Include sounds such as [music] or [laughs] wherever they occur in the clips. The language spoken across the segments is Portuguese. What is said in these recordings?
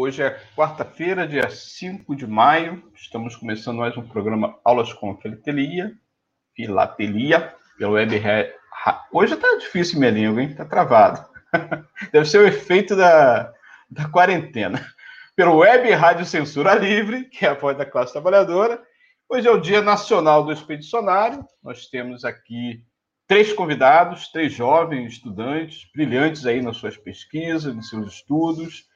Hoje é quarta-feira, dia 5 de maio. Estamos começando mais um programa Aulas com Filatelia, Filatelia, pela Web Hoje tá difícil minha língua, hein? Tá travado. [laughs] Deve ser o efeito da, da quarentena. Pelo Web Rádio Censura Livre, que é a voz da classe trabalhadora. Hoje é o Dia Nacional do Expedicionário. Nós temos aqui três convidados, três jovens estudantes, brilhantes aí nas suas pesquisas, nos seus estudos,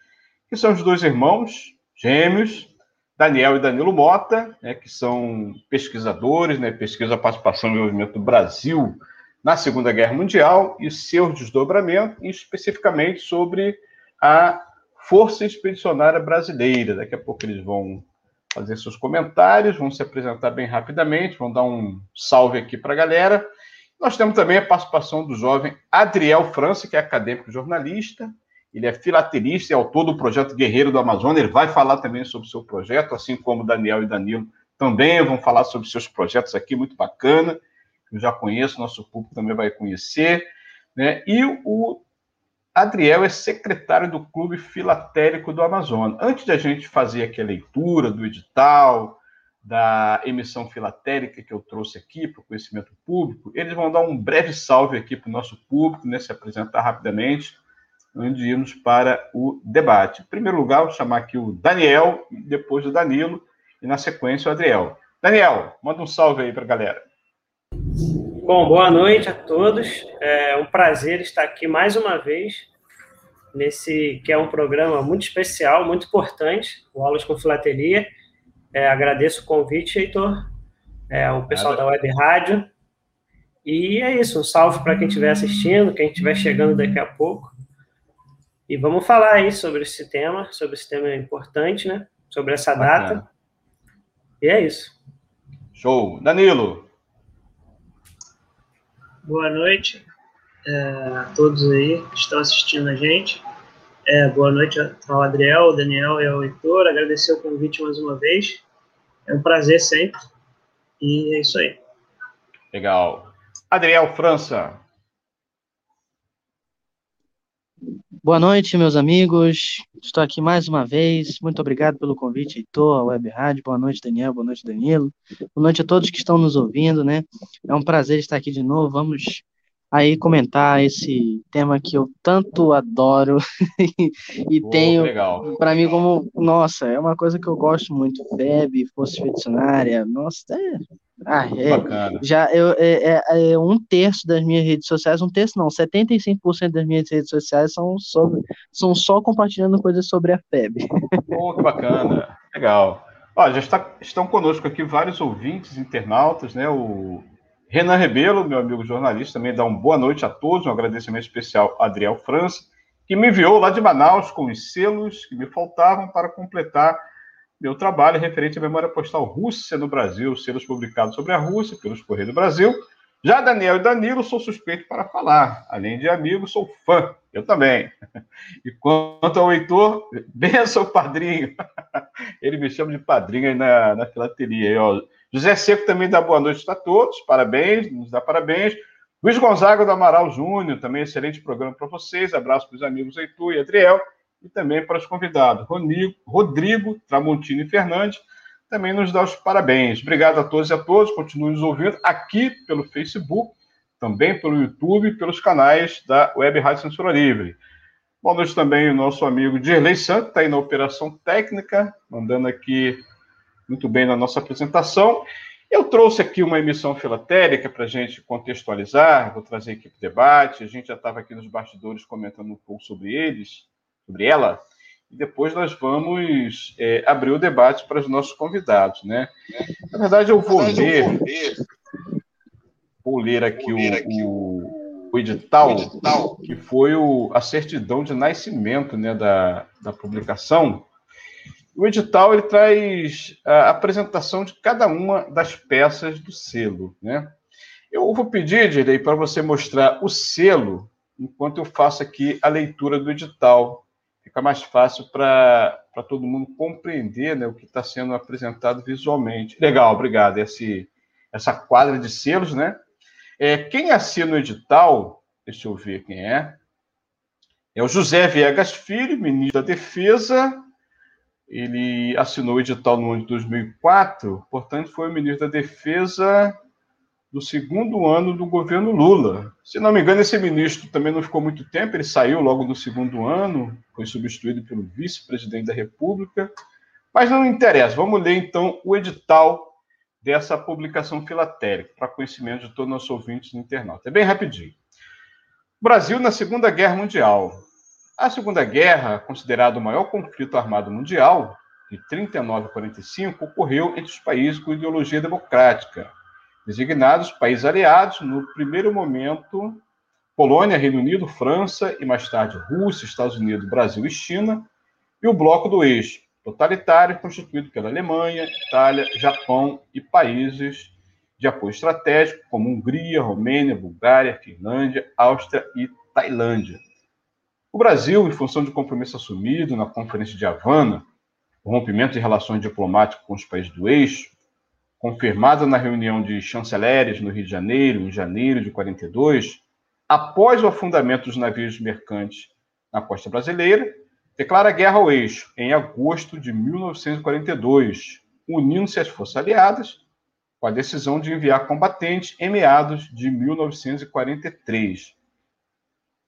que são os dois irmãos gêmeos, Daniel e Danilo Mota, né, que são pesquisadores, né, pesquisa a participação no movimento do Brasil na Segunda Guerra Mundial e seu desdobramento, e especificamente sobre a Força Expedicionária Brasileira. Daqui a pouco eles vão fazer seus comentários, vão se apresentar bem rapidamente, vão dar um salve aqui para a galera. Nós temos também a participação do jovem Adriel França, que é acadêmico jornalista, ele é filatelista e autor do projeto Guerreiro do Amazonas. Ele vai falar também sobre o seu projeto, assim como Daniel e Danilo também vão falar sobre seus projetos aqui, muito bacana eu já conheço, nosso público também vai conhecer. Né? E o Adriel é secretário do Clube Filatérico do Amazonas. Antes de a gente fazer aqui a leitura do edital, da emissão filatérica que eu trouxe aqui para o conhecimento público, eles vão dar um breve salve aqui para o nosso público, né, se apresentar rapidamente, antes de irmos para o debate. Em primeiro lugar, vou chamar aqui o Daniel, depois o Danilo, e na sequência o Adriel. Daniel, manda um salve aí para a galera. Bom, boa noite a todos. É um prazer estar aqui mais uma vez nesse que é um programa muito especial, muito importante, o Aulas com Filatelia. É, agradeço o convite, Heitor, é, o pessoal Nada. da Web Rádio. E é isso, um salve para quem estiver assistindo, quem estiver chegando daqui a pouco. E vamos falar aí sobre esse tema, sobre esse tema importante, né? Sobre essa Bacana. data. E é isso. Show. Danilo, Boa noite é, a todos aí que estão assistindo a gente. É, boa noite ao Adriel, ao Daniel e ao Heitor. Agradecer o convite mais uma vez. É um prazer sempre. E é isso aí. Legal. Adriel França. Boa noite, meus amigos. Estou aqui mais uma vez. Muito obrigado pelo convite, Heitor, a Web Rádio. Boa noite, Daniel. Boa noite, Danilo. Boa noite a todos que estão nos ouvindo, né? É um prazer estar aqui de novo. Vamos aí comentar esse tema que eu tanto adoro [laughs] e, oh, tenho para mim como nossa é uma coisa que eu gosto muito FEB, força expedicionária nossa é, ah, é já eu, é, é, é, um terço das minhas redes sociais um terço não 75% das minhas redes sociais são sobre são só compartilhando coisas sobre a FEB. [laughs] Oh, que bacana legal. Ó, já está, estão conosco aqui vários ouvintes, internautas, né? O Renan Rebelo, meu amigo jornalista, também dá uma boa noite a todos, um agradecimento especial a Adriel França, que me enviou lá de Manaus com os selos que me faltavam para completar meu trabalho referente à memória postal Rússia no Brasil, selos publicados sobre a Rússia pelos Correios do Brasil. Já Daniel e Danilo sou suspeito para falar. Além de amigo, sou fã. Eu também. E quanto ao Heitor, [laughs] benção, padrinho. [laughs] Ele me chama de padrinho aí na, na filatelia. Aí, ó. José Seco também dá boa noite a todos, parabéns, nos dá parabéns. Luiz Gonzaga do Amaral Júnior, também excelente programa para vocês. Abraço para os amigos Heitor e Adriel, e também para os convidados, Rodrigo, Tramontini e Fernandes, também nos dá os parabéns. Obrigado a todos e a todos, continuem nos ouvindo aqui pelo Facebook, também pelo YouTube, pelos canais da Web Rádio Censura Livre. Boa noite também o nosso amigo Dirley Santos, está aí na operação técnica, mandando aqui muito bem na nossa apresentação. Eu trouxe aqui uma emissão filatérica para a gente contextualizar, vou trazer aqui para o debate. A gente já estava aqui nos bastidores comentando um pouco sobre eles, sobre ela, e depois nós vamos é, abrir o debate para os nossos convidados, né? Na verdade, eu vou ler, vou ler aqui, o, o, edital, que foi o, a certidão de nascimento né, da, da publicação O edital ele traz a apresentação de cada uma das peças do selo, né? Eu vou pedir, Direi, para você mostrar o selo enquanto eu faço aqui a leitura do edital. Fica mais fácil para todo mundo compreender né, o que está sendo apresentado visualmente. Legal, obrigado. Esse, essa quadra de selos, né? É, quem assina o edital, deixa eu ver quem é, é o José Viegas Filho, ministro da Defesa. Ele assinou o edital no ano de 2004, portanto, foi o ministro da Defesa do segundo ano do governo Lula. Se não me engano, esse ministro também não ficou muito tempo, ele saiu logo no segundo ano, foi substituído pelo vice-presidente da República. Mas não interessa, vamos ler então o edital dessa publicação filatélica, para conhecimento de todos os nossos ouvintes no internauta. É bem rapidinho. Brasil na Segunda Guerra Mundial. A Segunda Guerra, considerado o maior conflito armado mundial, de 39 a 45, ocorreu entre os países com ideologia democrática, designados países aliados, no primeiro momento, Polônia, Reino Unido, França e mais tarde Rússia, Estados Unidos, Brasil e China, e o bloco do eixo totalitário, constituído pela Alemanha, Itália, Japão e países de apoio estratégico, como Hungria, Romênia, Bulgária, Finlândia, Áustria e Tailândia. O Brasil, em função de compromisso assumido na Conferência de Havana, o rompimento de relações diplomáticas com os países do eixo, confirmada na reunião de chanceleres no Rio de Janeiro, em janeiro de 42, após o afundamento dos navios mercantes na costa brasileira, declara guerra ao eixo em agosto de 1942, unindo-se às forças aliadas, com a decisão de enviar combatentes em meados de 1943.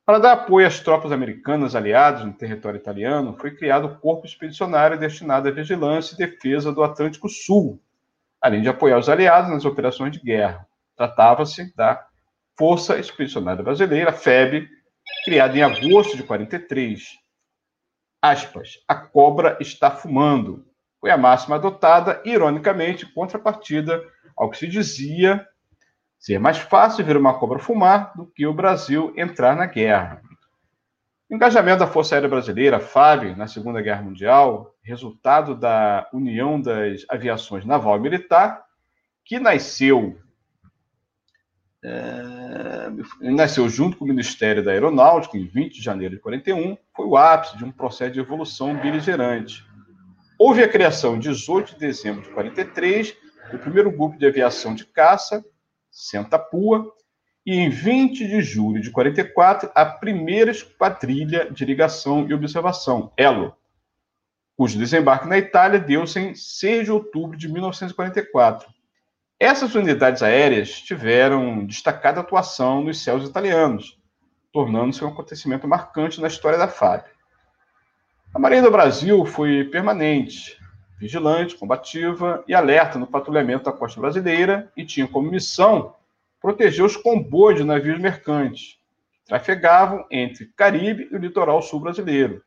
Para dar apoio às tropas americanas aliadas no território italiano, foi criado o Corpo Expedicionário destinado à vigilância e defesa do Atlântico Sul, além de apoiar os aliados nas operações de guerra. Tratava-se da Força Expedicionária Brasileira, FEB, criada em agosto de 43. Aspas, a cobra está fumando. Foi a máxima adotada, ironicamente, contrapartida ao que se dizia ser mais fácil ver uma cobra fumar do que o Brasil entrar na guerra. O engajamento da Força Aérea Brasileira, FAB, na Segunda Guerra Mundial, resultado da União das Aviações Naval e Militar, que nasceu, é, nasceu junto com o Ministério da Aeronáutica em 20 de janeiro de 41, foi o ápice de um processo de evolução beligerante. Houve a criação, em 18 de dezembro de 43, do primeiro grupo de aviação de caça, Senta Pua, e em 20 de julho de 44, a primeira esquadrilha de ligação e observação, ELO, cujo desembarque na Itália deu-se em 6 de outubro de 1944. Essas unidades aéreas tiveram destacada atuação nos céus italianos, tornando-se um acontecimento marcante na história da FAB. A Marinha do Brasil foi permanente, vigilante, combativa e alerta no patrulhamento da costa brasileira e tinha como missão proteger os comboios de navios mercantes que trafegavam entre Caribe e o litoral sul brasileiro,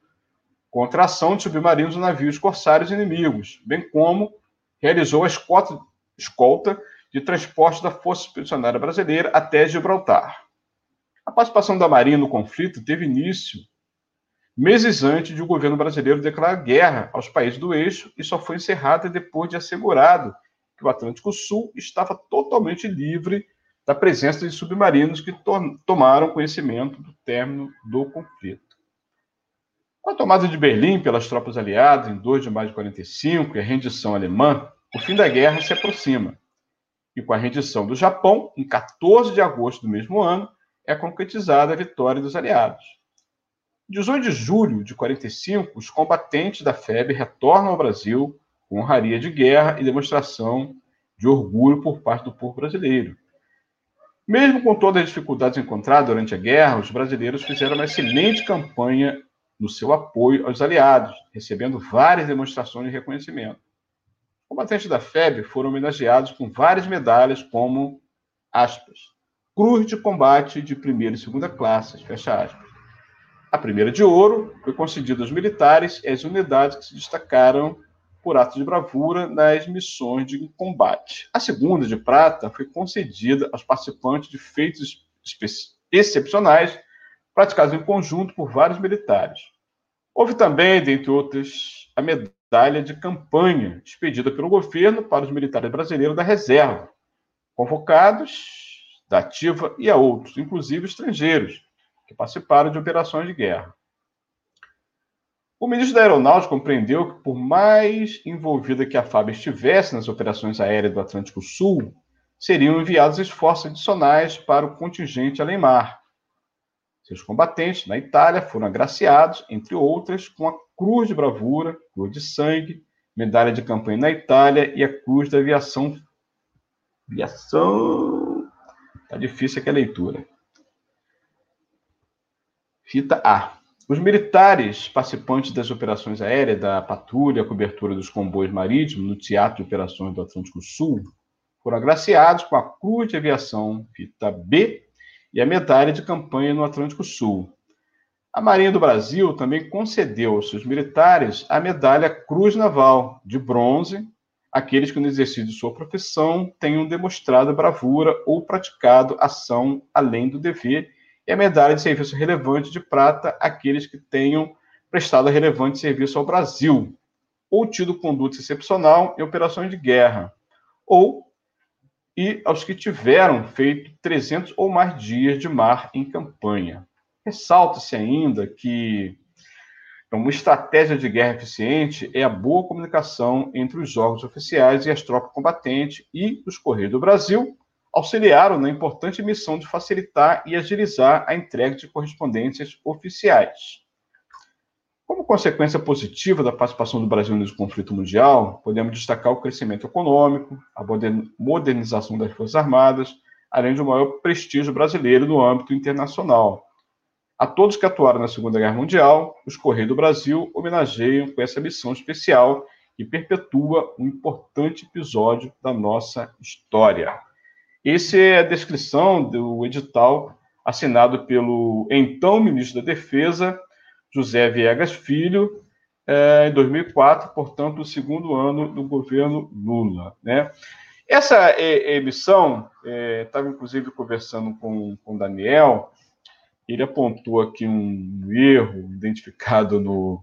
contra a ação de submarinos e navios corsários inimigos, bem como realizou a escolta, escolta de transporte da Força Expedicionária Brasileira até Gibraltar. A participação da Marinha no conflito teve início meses antes de o governo brasileiro declarar guerra aos países do eixo e só foi encerrada depois de assegurado que o Atlântico Sul estava totalmente livre da presença de submarinos que to tomaram conhecimento do término do conflito. Com a tomada de Berlim pelas tropas aliadas em 2 de maio de 45 e a rendição alemã, o fim da guerra se aproxima. E com a rendição do Japão, em 14 de agosto do mesmo ano, é concretizada a vitória dos aliados. Em 18 de julho de 45, os combatentes da FEB retornam ao Brasil com honraria de guerra e demonstração de orgulho por parte do povo brasileiro. Mesmo com todas as dificuldades encontradas durante a guerra, os brasileiros fizeram uma excelente campanha no seu apoio aos aliados, recebendo várias demonstrações de reconhecimento. Os combatentes da FEB foram homenageados com várias medalhas, como, aspas, Cruz de Combate de Primeira e Segunda Classes, fecha aspas. A primeira de ouro foi concedida aos militares e às unidades que se destacaram por atos de bravura nas missões de combate. A segunda, de prata, foi concedida aos participantes de feitos excepcionais praticados em conjunto por vários militares. Houve também, dentre outras, a medalha de campanha expedida pelo governo para os militares brasileiros da reserva, convocados da ativa e a outros, inclusive estrangeiros, que participaram de operações de guerra. O ministro da Aeronáutica compreendeu que, por mais envolvida que a FAB estivesse nas operações aéreas do Atlântico Sul, seriam enviados esforços adicionais para o contingente além-mar. Seus combatentes, na Itália, foram agraciados, entre outras, com a Cruz de Bravura, Cruz de Sangue, Medalha de Campanha na Itália e a Cruz da Aviação. Aviação. Tá difícil aqui a leitura. Fita A. Os militares participantes das operações aéreas da patrulha, cobertura dos comboios marítimos no Teatro de Operações do Atlântico Sul foram agraciados com a Cruz de Aviação Fita B e a Medalha de Campanha no Atlântico Sul. A Marinha do Brasil também concedeu aos seus militares a medalha Cruz Naval, de bronze, aqueles que no exercício de sua profissão tenham demonstrado bravura ou praticado ação além do dever e a medalha de serviço relevante de prata aqueles que tenham prestado relevante serviço ao Brasil, ou tido conduta excepcional em operações de guerra, ou e aos que tiveram feito 300 ou mais dias de mar em campanha. Ressalta-se ainda que uma estratégia de guerra eficiente é a boa comunicação entre os órgãos oficiais e as tropas combatentes e os Correios do Brasil, auxiliaram na importante missão de facilitar e agilizar a entrega de correspondências oficiais. Como consequência positiva da participação do Brasil nesse conflito mundial, podemos destacar o crescimento econômico, a modernização das Forças Armadas, além de um maior prestígio brasileiro no âmbito internacional. A todos que atuaram na Segunda Guerra Mundial, os Correios do Brasil homenageiam com essa missão especial que perpetua um importante episódio da nossa história. Essa é a descrição do edital assinado pelo então ministro da Defesa, José Viegas Filho, é, em 2004, portanto, o segundo ano do governo Lula. Né? Essa é, emissão, estava é, inclusive conversando com o Daniel, ele apontou aqui um erro identificado no,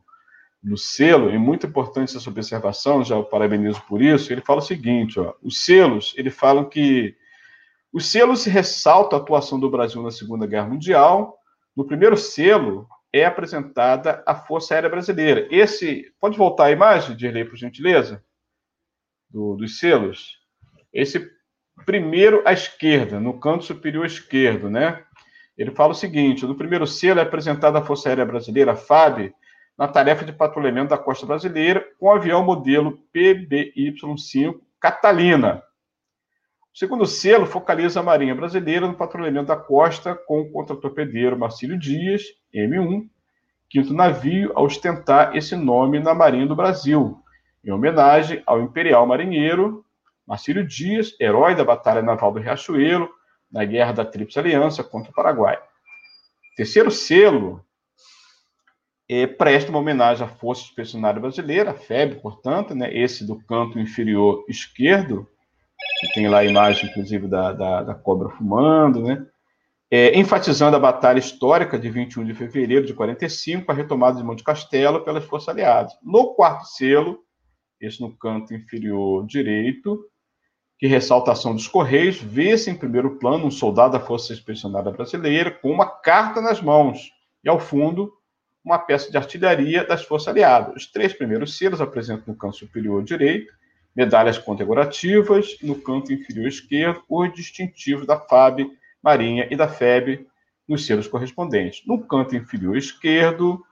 no selo, e muito importante essa observação, já o parabenizo por isso, ele fala o seguinte, ó, os selos, ele falam que os selos ressaltam a atuação do Brasil na Segunda Guerra Mundial. No primeiro selo é apresentada a Força Aérea Brasileira. Esse, pode voltar a imagem, Dirley, por gentileza, do, dos selos? Esse primeiro à esquerda, no canto superior esquerdo, né? Ele fala o seguinte: no primeiro selo é apresentada a Força Aérea Brasileira, FAB, na tarefa de patrulhamento da costa brasileira, com o avião modelo PBY-5 Catalina, o segundo selo focaliza a Marinha Brasileira no patrulhamento da costa com o contratorpedeiro Marcílio Dias, M1, quinto navio a ostentar esse nome na Marinha do Brasil, em homenagem ao imperial marinheiro Marcílio Dias, herói da Batalha Naval do Riachuelo, na Guerra da Tríplice Aliança contra o Paraguai. Terceiro selo é, presta uma homenagem à Força Expedicionária Brasileira, a FEB, portanto, né, esse do canto inferior esquerdo, tem lá a imagem, inclusive, da, da, da cobra fumando, né? É, enfatizando a batalha histórica de 21 de fevereiro de 45, a retomada de Monte Castelo pelas forças aliadas. No quarto selo, esse no canto inferior direito, que ressalta a ação dos Correios, vê-se em primeiro plano um soldado da Força Expedicionária Brasileira com uma carta nas mãos e, ao fundo, uma peça de artilharia das Forças Aliadas. Os três primeiros selos apresentam no canto superior direito medalhas condecorativas, no canto inferior esquerdo, os distintivos da FAB, Marinha e da FEB, nos selos correspondentes. No canto inferior esquerdo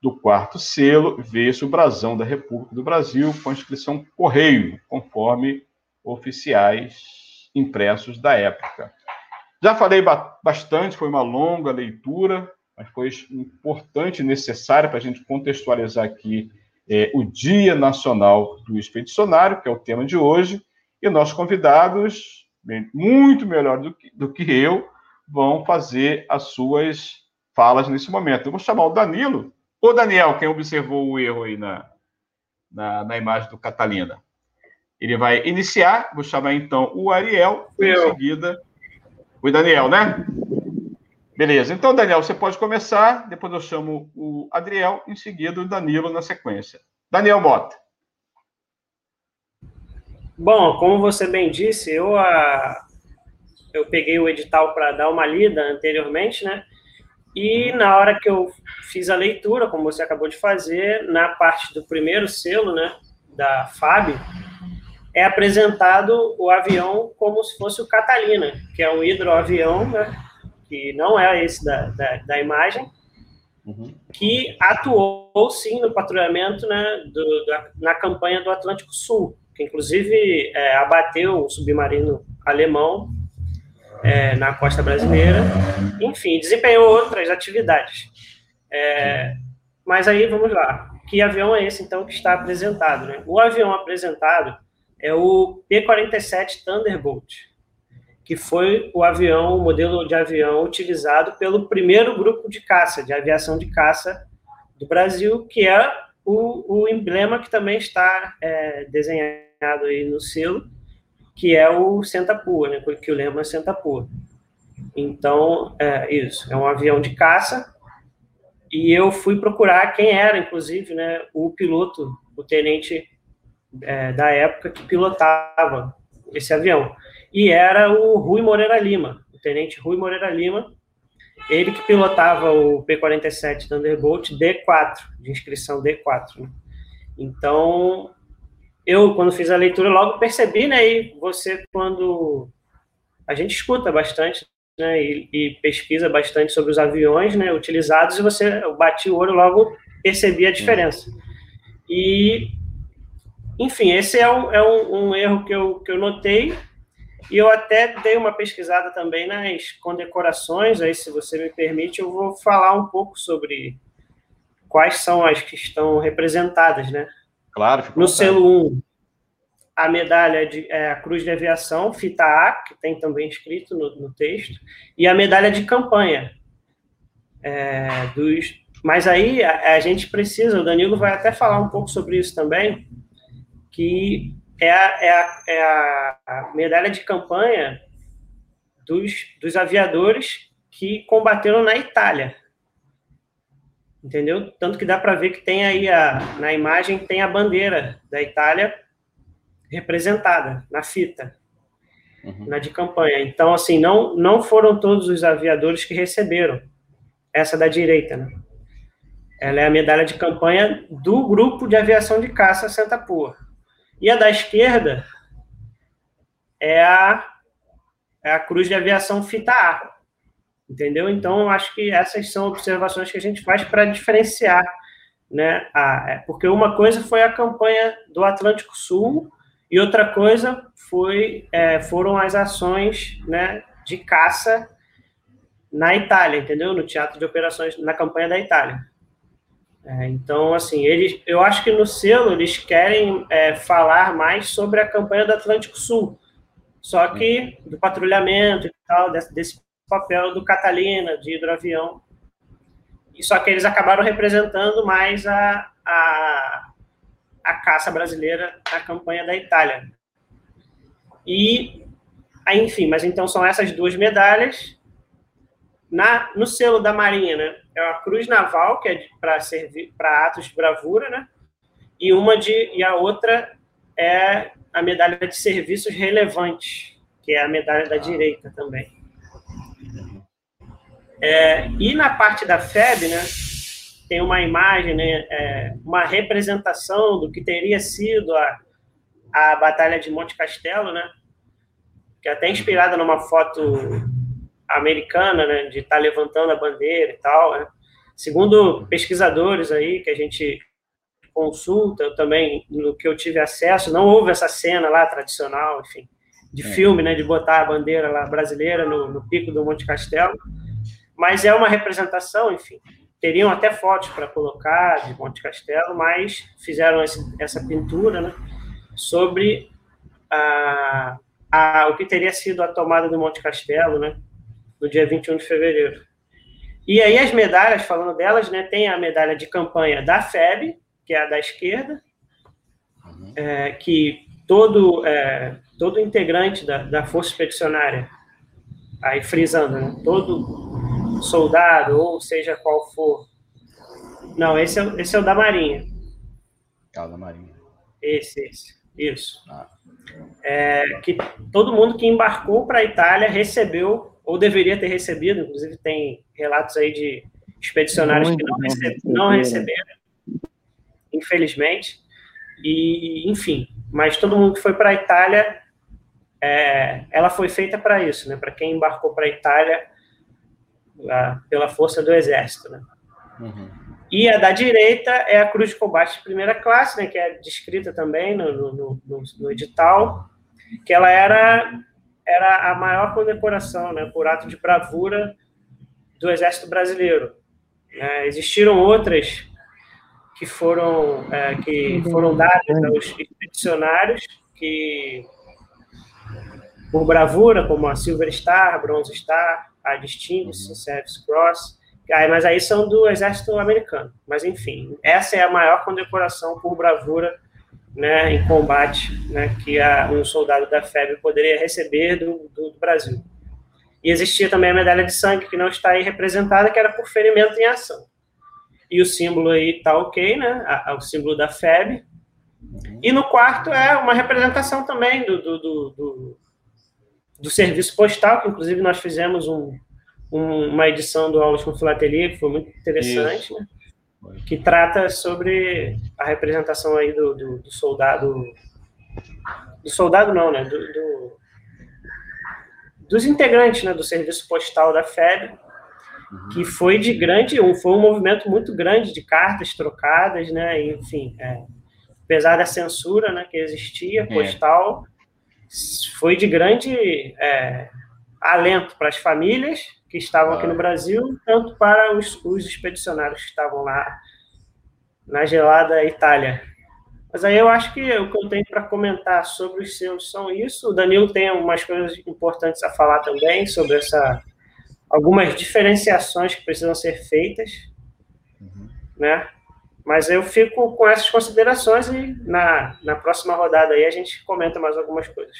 do quarto selo, vê-se o brasão da República do Brasil com a inscrição Correio, conforme oficiais impressos da época. Já falei bastante, foi uma longa leitura, mas foi importante e necessária para a gente contextualizar aqui é, o Dia Nacional do Expedicionário, que é o tema de hoje, e nossos convidados, muito melhor do que, do que eu, vão fazer as suas falas nesse momento. Eu vou chamar o Danilo, ou Daniel, quem observou o erro aí na, na, na imagem do Catalina. Ele vai iniciar, vou chamar então o Ariel, em seguida o Daniel, né? Beleza. Então, Daniel, você pode começar, depois eu chamo o Adriel, em seguida o Danilo na sequência. Daniel Mota. Bom, como você bem disse, eu, a, eu peguei o edital para dar uma lida anteriormente, né? E na hora que eu fiz a leitura, como você acabou de fazer, na parte do primeiro selo, né, da FAB, é apresentado o avião como se fosse o Catalina, que é um hidroavião, né, que não é esse da, da, da imagem, uhum. que atuou sim no patrulhamento né, do, da, na campanha do Atlântico Sul, que inclusive é, abateu um submarino alemão é, na costa brasileira. Enfim, desempenhou outras atividades. É, mas aí vamos lá. Que avião é esse então que está apresentado? Né? O avião apresentado é o P-47 Thunderbolt, que foi o avião, o modelo de avião utilizado pelo primeiro grupo de caça, de aviação de caça do Brasil, que é o, o emblema que também está é, desenhado aí no selo, que é o Sentapua, né, que o lema é Sentapua. Então, é isso, é um avião de caça, e eu fui procurar quem era, inclusive, né, o piloto, o tenente é, da época que pilotava esse avião. E era o Rui Moreira Lima, o tenente Rui Moreira Lima, ele que pilotava o P-47 Thunderbolt D4, de inscrição D4. Né? Então, eu, quando fiz a leitura, logo percebi, né, e você, quando a gente escuta bastante, né, e, e pesquisa bastante sobre os aviões, né, utilizados, e você, bati o olho, logo percebi a diferença. E enfim, esse é um, é um, um erro que eu, que eu notei, e eu até dei uma pesquisada também nas condecorações, aí se você me permite, eu vou falar um pouco sobre quais são as que estão representadas, né? Claro. No selo 1, a medalha de é, a Cruz de Aviação, fita A, que tem também escrito no, no texto, e a medalha de campanha. É, dos, mas aí a, a gente precisa, o Danilo vai até falar um pouco sobre isso também, que é a, é a, é a medalha de campanha dos, dos aviadores que combateram na Itália. Entendeu? Tanto que dá para ver que tem aí a, na imagem tem a bandeira da Itália representada na fita, uhum. na de campanha. Então, assim, não, não foram todos os aviadores que receberam essa da direita, né? Ela é a medalha de campanha do grupo de aviação de caça Santa Pua. E a da esquerda é a, é a cruz de aviação fita A. Entendeu? Então, acho que essas são observações que a gente faz para diferenciar. Né? A, é, porque uma coisa foi a campanha do Atlântico Sul e outra coisa foi, é, foram as ações né, de caça na Itália, entendeu? No teatro de operações, na campanha da Itália. É, então, assim, eles, eu acho que no selo eles querem é, falar mais sobre a campanha do Atlântico Sul, só que do patrulhamento e tal, desse, desse papel do Catalina, de hidroavião. E só que eles acabaram representando mais a, a, a caça brasileira na campanha da Itália. E, enfim, mas então são essas duas medalhas. Na, no selo da Marinha, né? é a Cruz Naval, que é para servir para atos de bravura, né? E uma de e a outra é a medalha de serviços relevantes, que é a medalha da direita também. É, e na parte da FEB, né, tem uma imagem, né, é, uma representação do que teria sido a, a Batalha de Monte Castelo, né, que é até inspirada numa foto americana, né, de estar tá levantando a bandeira e tal. Né? Segundo pesquisadores aí que a gente consulta, eu também, no que eu tive acesso, não houve essa cena lá tradicional, enfim, de é. filme, né, de botar a bandeira lá brasileira no, no pico do Monte Castelo, mas é uma representação, enfim. Teriam até fotos para colocar de Monte Castelo, mas fizeram esse, essa pintura, né, sobre a, a, o que teria sido a tomada do Monte Castelo, né, no dia 21 de fevereiro. E aí as medalhas, falando delas, né, tem a medalha de campanha da FEB, que é a da esquerda, uhum. é, que todo, é, todo integrante da, da Força Expedicionária, aí frisando, né, todo soldado, ou seja qual for, não, esse é, esse é o da Marinha. Causa Marinha. Esse, esse. Isso. Ah. É, que todo mundo que embarcou para a Itália recebeu, ou deveria ter recebido, inclusive tem relatos aí de expedicionários Muito que não, recebe, não receberam, infelizmente. E, enfim, mas todo mundo que foi para a Itália, é, ela foi feita para isso, né? Para quem embarcou para a Itália a, pela força do exército, né? Uhum. E a da direita é a cruz de combate de primeira classe, né? Que é descrita também no, no, no, no edital, que ela era era a maior condecoração, né? Por ato de bravura do exército brasileiro. É, existiram outras que foram, é, que foram dadas aos expedicionários que, por bravura, como a Silver Star, Bronze Star, a Distinguished Service Cross, mas aí são do exército americano. Mas, enfim, essa é a maior condecoração por bravura né, em combate né, que a, um soldado da FEB poderia receber do, do, do Brasil. E existia também a medalha de sangue, que não está aí representada, que era por ferimento em ação e o símbolo aí tá ok, né? o símbolo da FEB. E no quarto é uma representação também do, do, do, do, serviço postal, que inclusive nós fizemos um, um, uma edição do Aulas com Filatelia, que foi muito interessante, né? Que trata sobre a representação aí do, do, do soldado do soldado não, né, do, do, dos integrantes, né, do serviço postal da FEB, uhum. que foi de grande, um, foi um movimento muito grande de cartas trocadas, né? Enfim, é, apesar da censura né, que existia, é. postal, é. foi de grande é, alento para as famílias que estavam aqui no Brasil, tanto para os, os expedicionários que estavam lá na gelada Itália. Mas aí eu acho que o que eu tenho para comentar sobre os seus são isso. O Danilo tem algumas coisas importantes a falar também sobre essa algumas diferenciações que precisam ser feitas, uhum. né? Mas eu fico com essas considerações e na, na próxima rodada aí a gente comenta mais algumas coisas.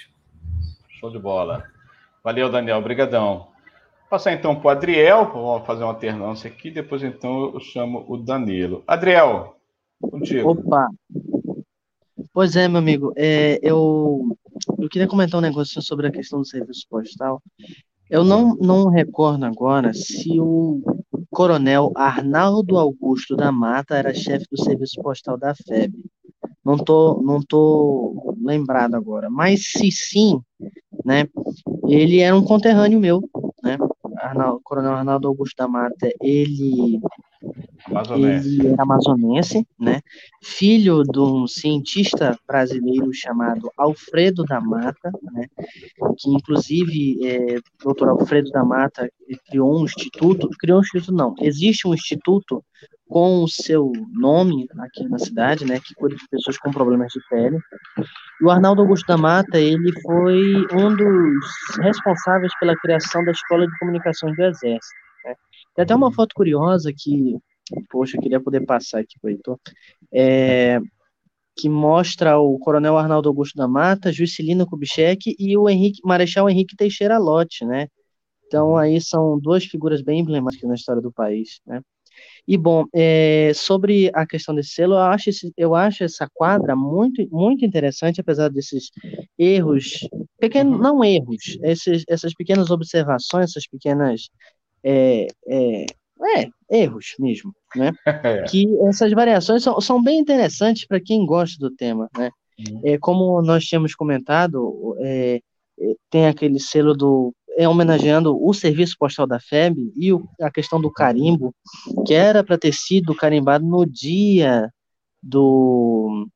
Show de bola. Valeu, Daniel. Obrigadão. Passar então para o Adriel, vamos fazer uma alternância aqui, depois então eu chamo o Danilo. Adriel, contigo. Opa! Pois é, meu amigo, é, eu, eu queria comentar um negócio sobre a questão do serviço postal. Eu não, não recordo agora se o coronel Arnaldo Augusto da Mata era chefe do serviço postal da FEB. Não tô, não tô lembrado agora. Mas se sim, né, ele era um conterrâneo meu? Arnaldo, coronel Arnaldo Augusto da Mata, ele Amazonense. Ele era amazonense, né? Filho de um cientista brasileiro chamado Alfredo da Mata, né? Que inclusive, é, doutor Alfredo da Mata criou um instituto, criou um instituto não, existe um instituto com o seu nome aqui na cidade, né, que cuida de pessoas com problemas de pele. E o Arnaldo Augusto da Mata, ele foi um dos responsáveis pela criação da Escola de Comunicações do Exército. Né? Tem até uma foto curiosa que poxa, eu queria poder passar aqui para o Heitor, é, que mostra o Coronel Arnaldo Augusto da Mata, Juscelino Kubitschek e o Henrique, Marechal Henrique Teixeira Lott, né? Então aí são duas figuras bem emblemáticas na história do país, né? E bom, é, sobre a questão desse selo, eu acho, esse, eu acho essa quadra muito, muito interessante, apesar desses erros, pequenos, não erros, esses, essas pequenas observações, essas pequenas é, é, é, erros mesmo, né? [laughs] É. Que essas variações são, são bem interessantes para quem gosta do tema, né? Uhum. É, como nós tínhamos comentado, é, é, tem aquele selo do é homenageando o serviço postal da FEB e o, a questão do carimbo, que era para ter sido carimbado no dia do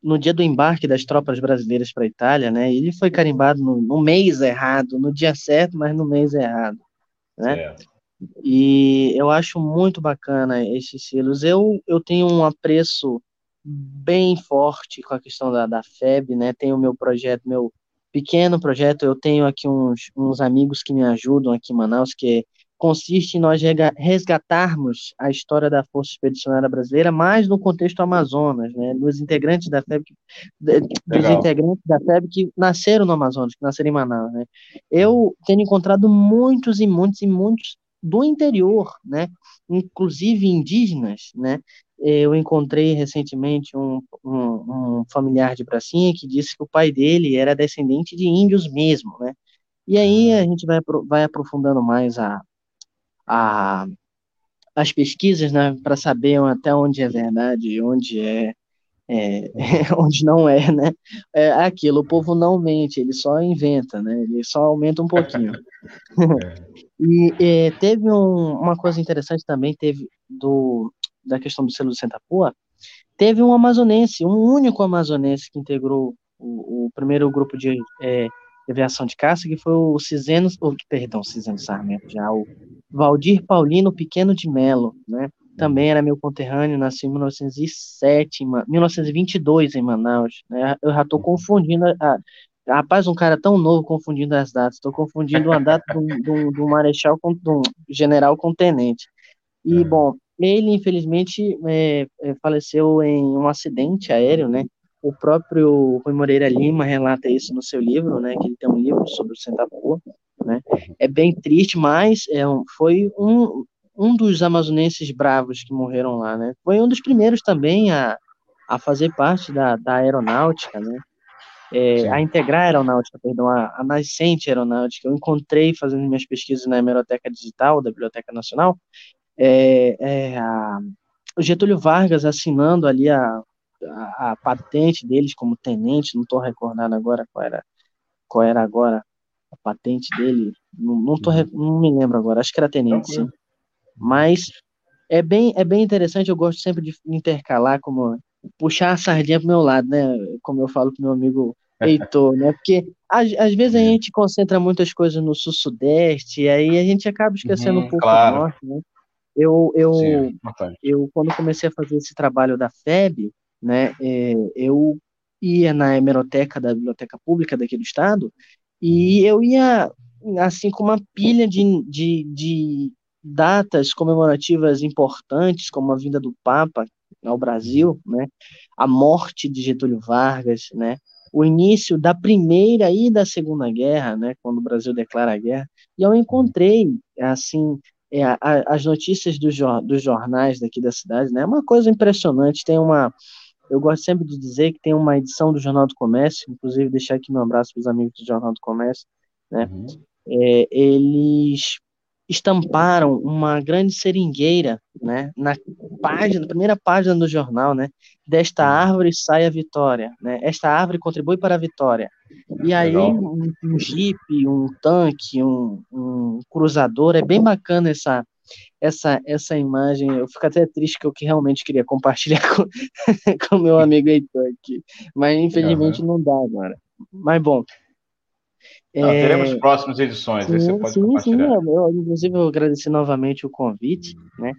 no dia do embarque das tropas brasileiras para a Itália, né? Ele foi carimbado no, no, mês errado, no dia certo, mas no mês errado, né? E eu acho muito bacana esses selos. Eu, eu tenho um apreço bem forte com a questão da, da FEB, né? Tenho o meu projeto, meu pequeno projeto. Eu tenho aqui uns, uns amigos que me ajudam aqui em Manaus, que consiste em nós resgatarmos a história da Força Expedicionária Brasileira, mais no contexto Amazonas, né, dos integrantes da FEB, dos integrantes da FEB que nasceram no Amazonas, que nasceram em Manaus, né. Eu tenho encontrado muitos e muitos e muitos do interior, né, inclusive indígenas, né, eu encontrei recentemente um, um, um, familiar de Pracinha que disse que o pai dele era descendente de índios mesmo, né? E aí a gente vai, vai aprofundando mais a, a, as pesquisas, né, para saber até onde é verdade e onde é, é, [laughs] onde não é, né? É aquilo, o povo não mente, ele só inventa, né? Ele só aumenta um pouquinho. [laughs] [laughs] e é, teve um, uma coisa interessante também, teve do da questão do selo do Santa Pua, teve um amazonense, um único amazonense que integrou o, o primeiro grupo de é, aviação de caça, que foi o Ciseno, oh, perdão, Ciseno Sarmento, já, o Valdir Paulino Pequeno de Melo, né? Também era meu conterrâneo, nasceu em 1907, 1922 em Manaus, né? Eu já estou confundindo a, Rapaz, um cara tão novo confundindo as datas. Estou confundindo uma data do, do, marechal com do general com tenente. E, é. bom, ele, infelizmente, é, é, faleceu em um acidente aéreo, né? O próprio Rui Moreira Lima relata isso no seu livro, né? Que ele tem um livro sobre o Sentapua, né? É bem triste, mas é foi um, um dos amazonenses bravos que morreram lá, né? Foi um dos primeiros também a, a fazer parte da, da aeronáutica, né? É, a integrar a aeronáutica, perdão, a, a nascente aeronáutica. Eu encontrei fazendo minhas pesquisas na Hemeroteca Digital da Biblioteca Nacional, é, é, a, o Getúlio Vargas assinando ali a, a, a, patente deles como tenente, não estou recordando agora qual era, qual era agora a patente dele, não, não, tô, uhum. não me lembro agora, acho que era tenente, sim. Mas é bem, é bem interessante, eu gosto sempre de intercalar, como puxar a sardinha pro meu lado, né? Como eu falo pro meu amigo Heitor, né? Porque às, às vezes a gente concentra muitas coisas no sul-sudeste, e aí a gente acaba esquecendo uhum, um pouco claro. do norte, né? Eu, eu, Sim, eu, quando comecei a fazer esse trabalho da FEB, né, é, eu ia na hemeroteca da Biblioteca Pública daqui do Estado e eu ia, assim, com uma pilha de, de, de datas comemorativas importantes, como a vinda do Papa ao Brasil, né, a morte de Getúlio Vargas, né, o início da Primeira e da Segunda Guerra, né, quando o Brasil declara a guerra, e eu encontrei, assim, é, a, as notícias do, dos jornais daqui da cidade, né? É uma coisa impressionante. Tem uma. Eu gosto sempre de dizer que tem uma edição do Jornal do Comércio, inclusive deixar aqui meu abraço para os amigos do Jornal do Comércio, né? Uhum. É, eles estamparam uma grande seringueira, né, na página, na primeira página do jornal, né, desta uhum. árvore sai a vitória, né, esta árvore contribui para a vitória. E aí um, um jeep, um tanque, um, um cruzador, é bem bacana essa essa essa imagem. Eu fico até triste que eu que realmente queria compartilhar [laughs] com com meu amigo Heitor aqui, mas infelizmente uhum. não dá agora. Mas bom, não, teremos é... próximas edições, sim, você pode sim, compartilhar. Sim, eu, inclusive, eu agradeci novamente o convite, né?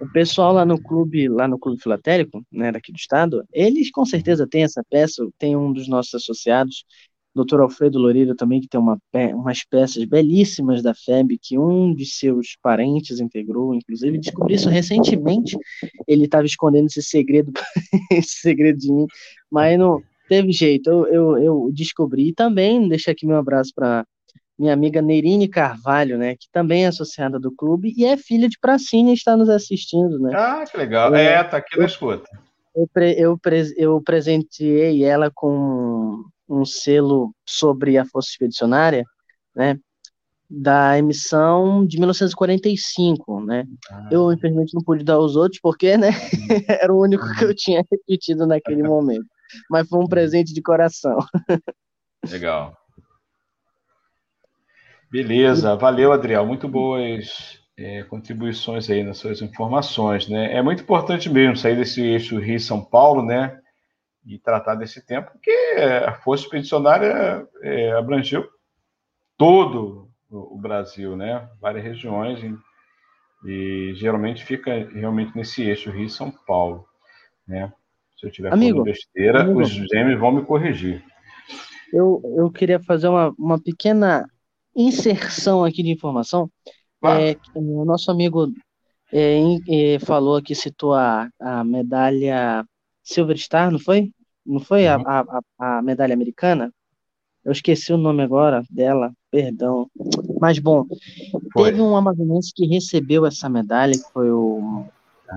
O pessoal lá no clube, lá no Clube Filatélico, né, daqui do estado, eles com certeza têm essa peça, tem um dos nossos associados, Dr. Alfredo Loureiro também, que tem uma, umas peças belíssimas da FEB, que um de seus parentes integrou, inclusive, descobri isso recentemente, ele estava escondendo esse segredo, [laughs] esse segredo de mim, mas não, teve jeito, eu, eu, eu descobri. E também deixa aqui meu abraço para minha amiga Nerine Carvalho, né, que também é associada do clube e é filha de Pracinha e está nos assistindo, né? Ah, que legal. É, é tá aqui na escuta. Eu, eu, eu presenteei ela com um selo sobre a Força Expedicionária, né, da emissão de 1945, né? Ah. Eu, infelizmente, não pude dar os outros, porque, né, [laughs] era o único que eu tinha repetido naquele [laughs] momento mas foi um presente de coração. Legal. Beleza, valeu, Adriel. Muito boas é, contribuições aí nas suas informações, né? É muito importante mesmo sair desse eixo Rio-São Paulo, né? E tratar desse tempo, porque a Força Expedicionária é, abrangeu todo o Brasil, né? Várias regiões, e, e geralmente fica realmente nesse eixo Rio-São Paulo, né? Se eu tiver amigo, falando besteira, amigo, os gêmeos vão me corrigir. Eu, eu queria fazer uma, uma pequena inserção aqui de informação. É, o nosso amigo é, é, falou aqui, citou a, a medalha Silver Star, não foi? Não foi uhum. a, a, a medalha americana? Eu esqueci o nome agora dela, perdão. Mas bom, foi. teve um amazonense que recebeu essa medalha, que foi o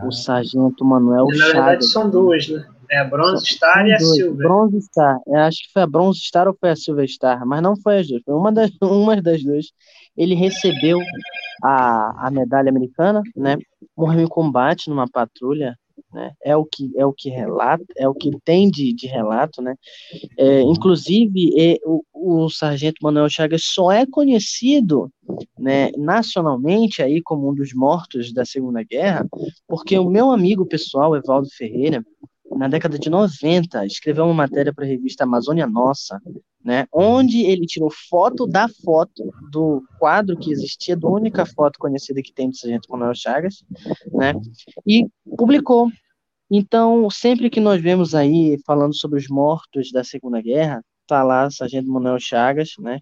o sargento Manuel Na verdade, são duas, né? É a Bronze Star e a Silver. Bronze Star. Eu acho que foi a Bronze Star ou foi a Silver Star, mas não foi as duas. Foi uma das, [laughs] uma das duas. Ele recebeu a, a medalha americana, né? Morreu em combate numa patrulha né? É o que é o que relata, é o que tem de, de relato, né? É, inclusive, é, o, o sargento Manuel Chagas só é conhecido, né, nacionalmente aí como um dos mortos da Segunda Guerra, porque o meu amigo pessoal Evaldo Ferreira na década de 90, escreveu uma matéria para a revista Amazônia Nossa, né, onde ele tirou foto da foto do quadro que existia, da única foto conhecida que tem do Sargento Manuel Chagas, né, e publicou. Então, sempre que nós vemos aí falando sobre os mortos da Segunda Guerra, tá lá Sargento Manuel Chagas, né,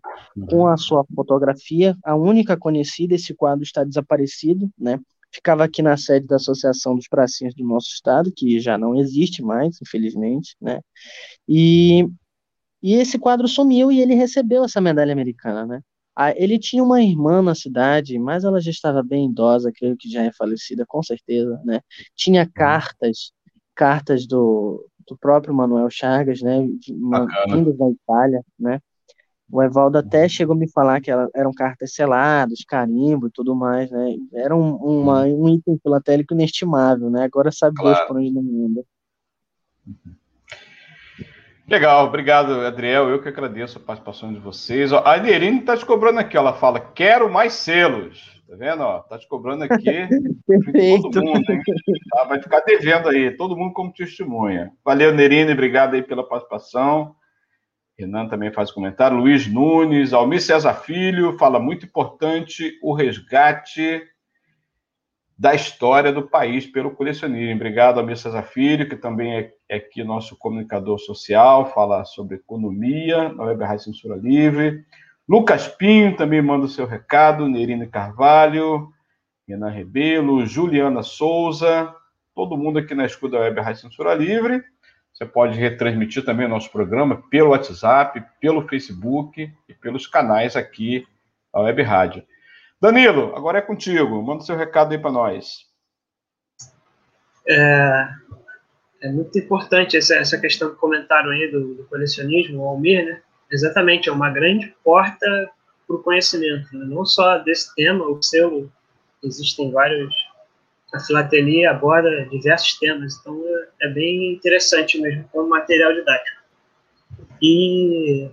com a sua fotografia, a única conhecida, esse quadro está desaparecido, né, ficava aqui na sede da Associação dos Pracinhos do nosso estado, que já não existe mais, infelizmente, né? E, e esse quadro sumiu e ele recebeu essa medalha americana, né? Ele tinha uma irmã na cidade, mas ela já estava bem idosa, creio que já é falecida, com certeza, né? Tinha cartas, cartas do, do próprio Manuel Chagas, né? Vindas da Itália, né? O Evaldo até chegou a me falar que eram cartas seladas, carimbo e tudo mais, né? Era um, uma, um item filatélico inestimável, né? Agora sabe claro. Deus por onde não anda. Legal, obrigado, Adriel. Eu que agradeço a participação de vocês. A Nerine está te cobrando aqui, ela fala: quero mais selos. Tá vendo? Ó, tá te cobrando aqui. [laughs] Perfeito. Todo mundo, hein? Tá, vai ficar devendo aí, todo mundo como testemunha. Valeu, Nerine, obrigado aí pela participação. Renan também faz comentário. Luiz Nunes, Almir César Filho, fala muito importante o resgate da história do país pelo colecionismo. Obrigado, Almir César Filho, que também é, é aqui nosso comunicador social, fala sobre economia na Web Rádio Censura Livre. Lucas Pinho também manda o seu recado, Nerine Carvalho, Renan Rebelo, Juliana Souza, todo mundo aqui na escuta da Web Rádio Censura Livre. Você pode retransmitir também o nosso programa pelo WhatsApp, pelo Facebook e pelos canais aqui da Web Rádio. Danilo, agora é contigo. Manda seu recado aí para nós. É, é, muito importante essa, essa questão do comentário aí do, do colecionismo, o Almir, né? Exatamente, é uma grande porta para o conhecimento, né? não só desse tema, o seu, existem vários a filatelia aborda diversos temas, então é, é bem interessante mesmo como material didático. E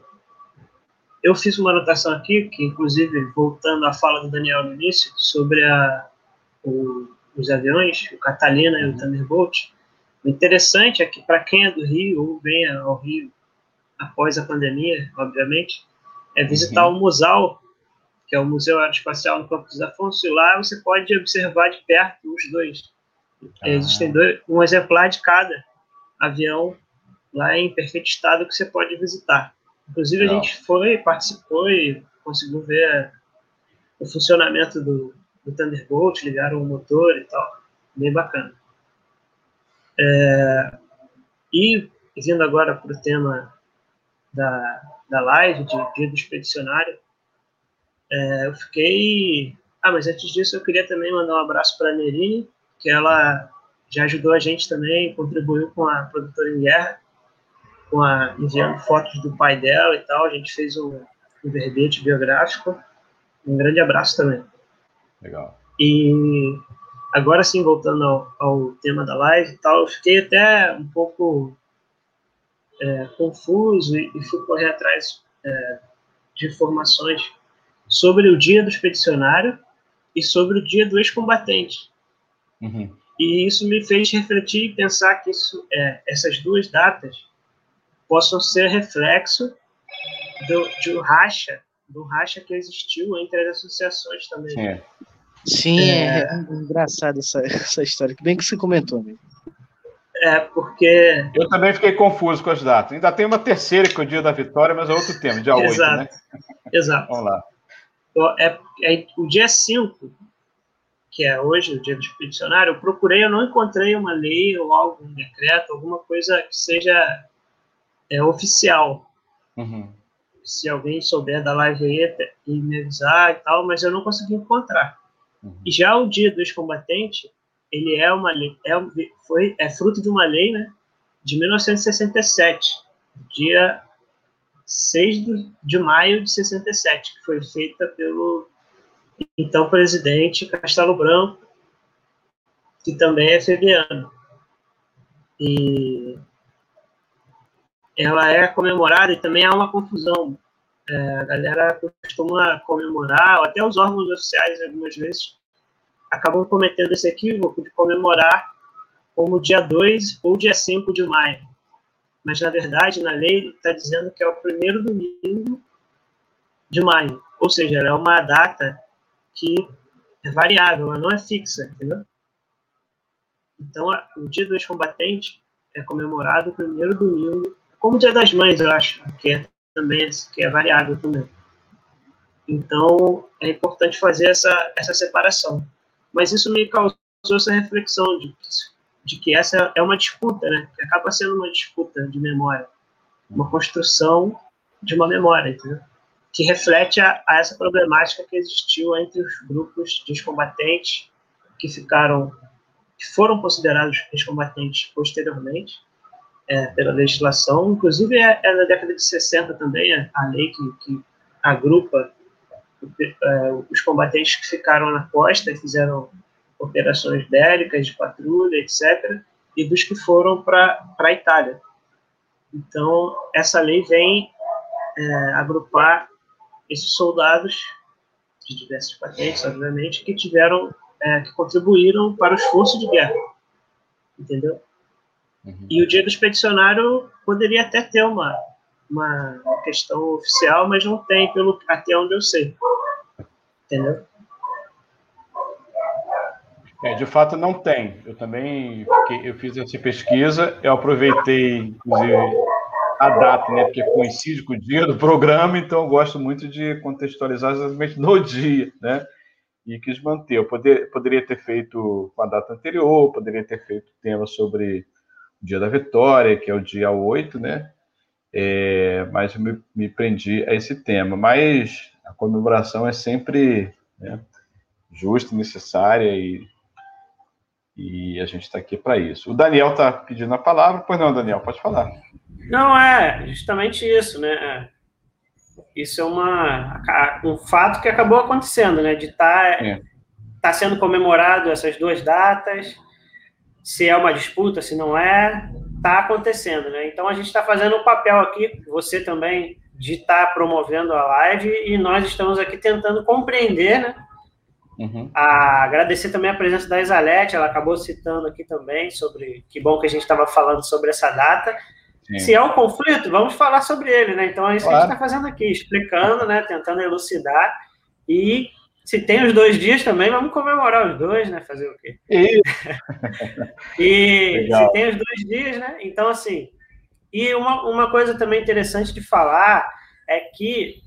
eu fiz uma anotação aqui, que inclusive voltando à fala do Daniel no início, sobre a, o, os aviões, o Catalina e o Thunderbolt. O interessante é que para quem é do Rio ou vem ao Rio após a pandemia, obviamente, é visitar uhum. o museu que é o Museu Aeroespacial no Campos dos Afonso, e lá você pode observar de perto os dois. Ah. Existem dois, um exemplar de cada avião lá em perfeito estado que você pode visitar. Inclusive, Legal. a gente foi, participou e conseguiu ver o funcionamento do, do Thunderbolt, ligaram o motor e tal. Bem bacana. É, e vindo agora para o tema da, da live, de Dia do Expedicionário, é, eu fiquei. Ah, mas antes disso eu queria também mandar um abraço para a Nerine, que ela já ajudou a gente também, contribuiu com a produtora em guerra, com a, enviando fotos do pai dela e tal. A gente fez um, um verbete biográfico. Um grande abraço também. Legal. E agora sim, voltando ao, ao tema da live e tal, eu fiquei até um pouco é, confuso e, e, fui correr atrás é, de informações sobre o dia do expedicionário e sobre o dia do ex-combatente. Uhum. E isso me fez refletir e pensar que isso, é, essas duas datas possam ser reflexo do, de um racha, do racha que existiu entre as associações também. É. Sim, é, é engraçado essa, essa história, que bem que você comentou, amigo. É, porque. Eu também fiquei confuso com as datas. Ainda tem uma terceira, que é o dia da vitória, mas é outro tema, dia Exato. 8, né? Exato. Vamos lá é, é, o dia 5, que é hoje, o dia do expedicionário, eu procurei, eu não encontrei uma lei ou algum decreto, alguma coisa que seja é, oficial. Uhum. Se alguém souber da live aí e me avisar e tal, mas eu não consegui encontrar. Uhum. E já o dia do ex-combatente, ele é uma é, foi, é fruto de uma lei, né, de 1967, dia 6 de maio de 67, que foi feita pelo então presidente Castelo Branco, que também é fabiano. E ela é comemorada e também há uma confusão. É, a galera costuma comemorar, até os órgãos oficiais algumas vezes acabam cometendo esse equívoco de comemorar como dia 2 ou dia 5 de maio. Mas, na verdade, na lei está dizendo que é o primeiro domingo de maio. Ou seja, é uma data que é variável, ela não é fixa, entendeu? Então, o Dia dos Combatentes é comemorado o primeiro domingo, como o Dia das Mães, eu acho, que é também que é variável também. Então, é importante fazer essa, essa separação. Mas isso me causou essa reflexão de, de que essa é uma disputa, né? Que acaba sendo uma disputa de memória, uma construção de uma memória, entendeu? que reflete a, a, essa problemática que existiu entre os grupos de combatentes que ficaram, que foram considerados ex-combatentes posteriormente é, pela legislação, inclusive é, é, na década de 60 também a, a lei que, que agrupa é, os combatentes que ficaram na costa e fizeram operações bélicas de patrulha, etc., e dos que foram para a Itália. Então, essa lei vem é, agrupar esses soldados de diversas patentes, obviamente, que tiveram, é, que contribuíram para o esforço de guerra, entendeu? Uhum. E o dia do expedicionário poderia até ter uma, uma questão oficial, mas não tem, pelo até onde eu sei, entendeu? É, de fato não tem. Eu também eu fiz essa pesquisa, eu aproveitei, inclusive, a data, né? Porque coincide com o dia do programa, então eu gosto muito de contextualizar exatamente no dia, né? E quis manter. Eu poder, poderia ter feito com a data anterior, poderia ter feito tema sobre dia da vitória, que é o dia 8, né? É, mas eu me, me, prendi a esse tema. Mas a comemoração é sempre né, justa, necessária e, e a gente está aqui para isso. O Daniel está pedindo a palavra. Pois não, Daniel, pode falar. Não, é justamente isso, né? É. Isso é uma, um fato que acabou acontecendo, né? De estar tá, é. tá sendo comemorado essas duas datas, se é uma disputa, se não é, está acontecendo, né? Então a gente está fazendo um papel aqui, você também, de estar tá promovendo a live e nós estamos aqui tentando compreender, né? Uhum. A, agradecer também a presença da Isalete, ela acabou citando aqui também sobre que bom que a gente estava falando sobre essa data. Sim. Se é um conflito, vamos falar sobre ele, né? Então é isso claro. que a gente está fazendo aqui, explicando, né? Tentando elucidar. E se tem os dois dias também, vamos comemorar os dois, né? Fazer o quê? e se tem os dois dias, né? Então, assim. E uma, uma coisa também interessante de falar é que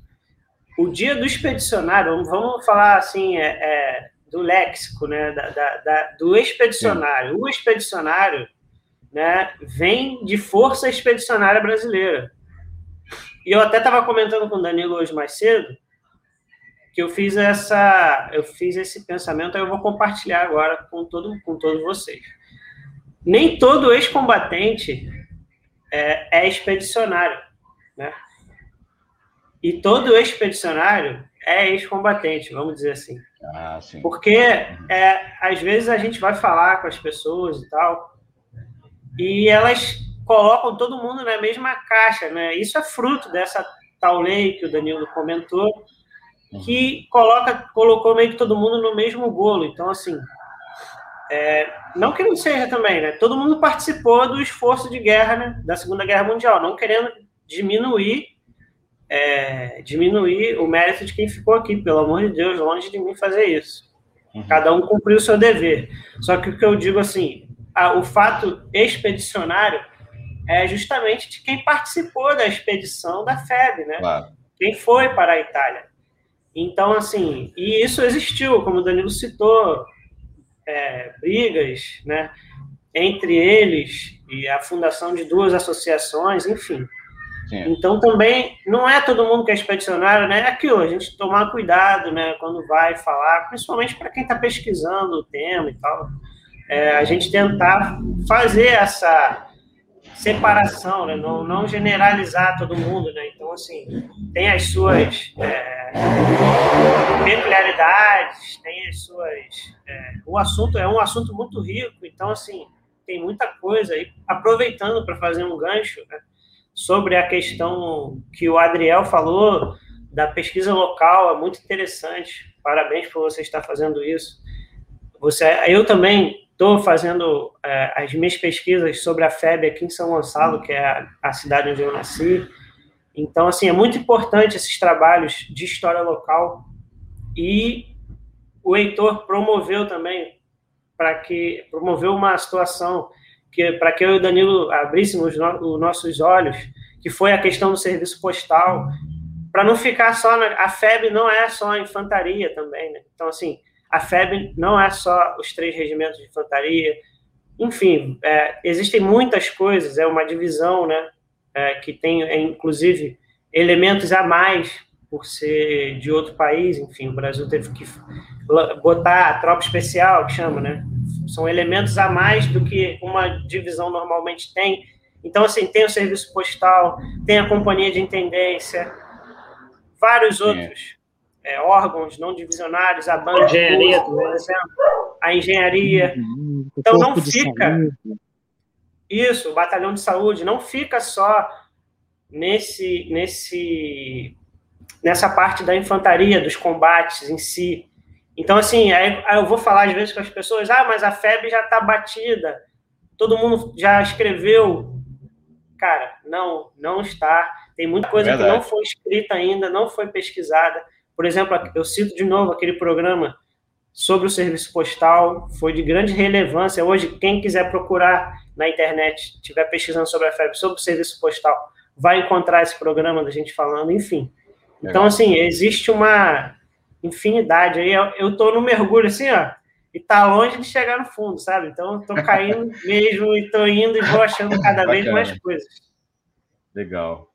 o dia do expedicionário, vamos falar assim, é, é do léxico, né? Da, da, da do expedicionário. Sim. O expedicionário né, vem de Força Expedicionária Brasileira. E eu até estava comentando com o Danilo hoje mais cedo que eu fiz essa, eu fiz esse pensamento, aí eu vou compartilhar agora com todo, com todos vocês. Nem todo ex-combatente é, é expedicionário, né? E todo expedicionário é ex-combatente, vamos dizer assim. Ah, Porque é, às vezes a gente vai falar com as pessoas e tal, e elas colocam todo mundo na mesma caixa, né? Isso é fruto dessa tal lei que o Danilo comentou, que coloca, colocou meio que todo mundo no mesmo bolo. Então, assim, é, não que não seja também, né? Todo mundo participou do esforço de guerra, né? Da Segunda Guerra Mundial, não querendo diminuir é, diminuir o mérito de quem ficou aqui, pelo amor de Deus, longe de mim fazer isso. Uhum. Cada um cumpriu o seu dever. Só que o que eu digo assim, a, o fato expedicionário é justamente de quem participou da expedição da FEB, né? Claro. Quem foi para a Itália. Então, assim, e isso existiu, como o Danilo citou, é, brigas, né? Entre eles e a fundação de duas associações, enfim. Sim. Então, também, não é todo mundo que é expedicionário, né? É aquilo, a gente tomar cuidado, né? Quando vai falar, principalmente para quem está pesquisando o tema e tal é, a gente tentar fazer essa separação, né? não, não generalizar todo mundo, né? Então, assim, tem as suas é, peculiaridades, tem as suas... É, o assunto é um assunto muito rico, então, assim, tem muita coisa. E aproveitando para fazer um gancho né, sobre a questão que o Adriel falou da pesquisa local, é muito interessante. Parabéns por você estar fazendo isso. Você, eu também Estou fazendo é, as minhas pesquisas sobre a FEB aqui em São Gonçalo, que é a, a, cidade onde eu nasci. Então, assim, é muito importante esses trabalhos de história local. E o Heitor promoveu também, para que promoveu uma situação que para que eu e o Danilo abríssemos os nossos olhos, que foi a questão do serviço postal, para não ficar só na, a FEB não é só a infantaria também, né? Então assim, a FEB não é só os três regimentos de infantaria, enfim, é, existem muitas coisas, é uma divisão, né, é, que tem, é, inclusive, elementos a mais por ser de outro país, enfim, o Brasil teve que botar a tropa especial, que chama, né, são elementos a mais do que uma divisão normalmente tem, então, assim, tem o serviço postal, tem a companhia de intendência, vários outros é, órgãos não divisionários, a banca, engenharia, por exemplo, a engenharia. Uhum. Então não fica isso, o batalhão de saúde não fica só nesse nesse nessa parte da infantaria, dos combates em si. Então assim, aí, aí eu vou falar às vezes com as pessoas, ah, mas a FEB já está batida, todo mundo já escreveu. Cara, não, não está. Tem muita coisa é que não foi escrita ainda, não foi pesquisada. Por exemplo, eu cito de novo aquele programa sobre o serviço postal, foi de grande relevância. Hoje, quem quiser procurar na internet, estiver pesquisando sobre a FEB, sobre o serviço postal, vai encontrar esse programa da gente falando, enfim. Então, assim, existe uma infinidade aí. Eu estou no mergulho assim, ó, e tá longe de chegar no fundo, sabe? Então, estou [laughs] caindo mesmo e estou indo e vou achando cada vez mais coisas. Legal.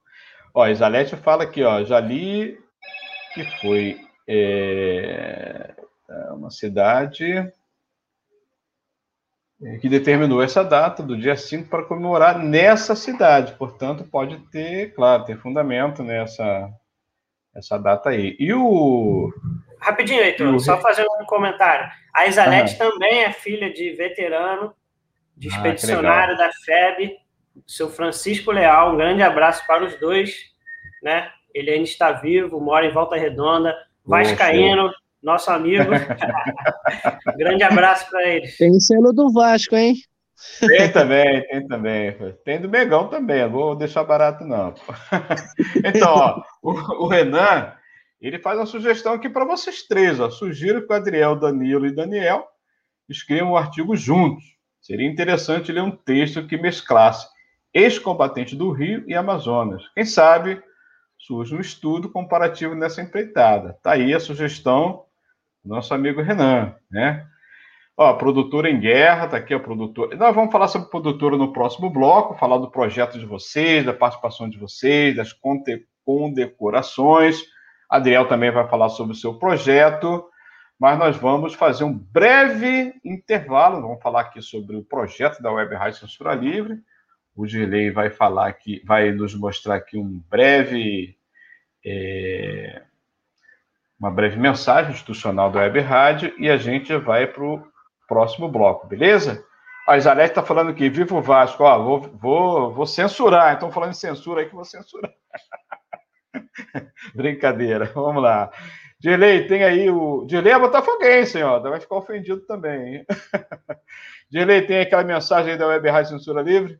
Ó, Isalete fala aqui, ó, já li que foi é, uma cidade é, que determinou essa data do dia 5 para comemorar nessa cidade. Portanto, pode ter, claro, ter fundamento nessa essa data aí. E o. Rapidinho, Heitor, o... só fazer um comentário. A Isalete ah. também é filha de veterano, de ah, expedicionário da FEB, seu Francisco Leal. Um grande abraço para os dois, né? Ele ainda está vivo, mora em Volta Redonda, Vascaíno, nosso amigo. [laughs] Grande abraço para ele. Tem selo do Vasco, hein? Tem também, tem também. Tem do Megão também, não vou deixar barato, não. [laughs] Então, ó, o, o, Renan, ele faz uma sugestão aqui para vocês três. Ó. Sugiro que o Adriel, Danilo e Daniel escrevam um artigo juntos. Seria interessante ler um texto que mesclasse ex-combatente do Rio e Amazonas. Quem sabe surge um estudo comparativo nessa empreitada. Está aí a sugestão do nosso amigo Renan, né? Ó, produtora em guerra, tá aqui a produtora. Nós vamos falar sobre produtora no próximo bloco, falar do projeto de vocês, da participação de vocês, das condecorações. Adriel também vai falar sobre o seu projeto, mas nós vamos fazer um breve intervalo. Vamos falar aqui sobre o projeto da Web Rádio Censura Livre o Dirley vai falar aqui, vai nos mostrar aqui um breve, é, uma breve mensagem institucional do Web Rádio e a gente vai para o próximo bloco, beleza? A Isalete está falando aqui, viva o Vasco, ó, vou, vou, vou censurar, então falando em censura aí que vou censurar. [laughs] Brincadeira, vamos lá. Dirley, tem aí o. Dirley é botafoguense, ó, vai ficar ofendido também. [laughs] Dirley, tem aquela mensagem aí da Web Rádio Censura Livre?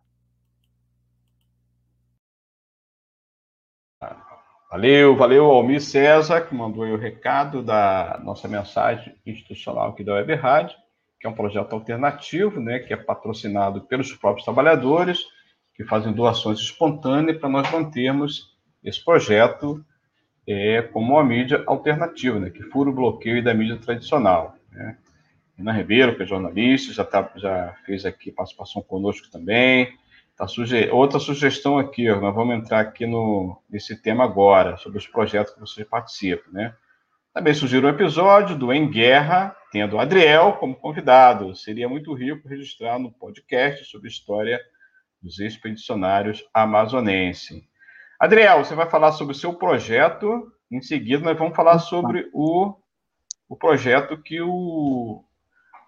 Valeu, valeu Almir César, que mandou o recado da nossa mensagem institucional aqui da Web Rádio, que é um projeto alternativo, né, que é patrocinado pelos próprios trabalhadores, que fazem doações espontâneas para nós mantermos esse projeto é, como uma mídia alternativa, né, que fura o bloqueio da mídia tradicional. Né. Ana Ribeiro, que é jornalista, já, tá, já fez aqui participação conosco também. Tá suge... Outra sugestão aqui, ó, nós vamos entrar aqui no, nesse tema agora, sobre os projetos que você participa, né? Também surgiu um episódio do Em Guerra, tendo Adriel como convidado. Seria muito rico registrar no podcast sobre a história dos expedicionários amazonenses. Adriel, você vai falar sobre o seu projeto. Em seguida, nós vamos falar sobre o, o projeto que o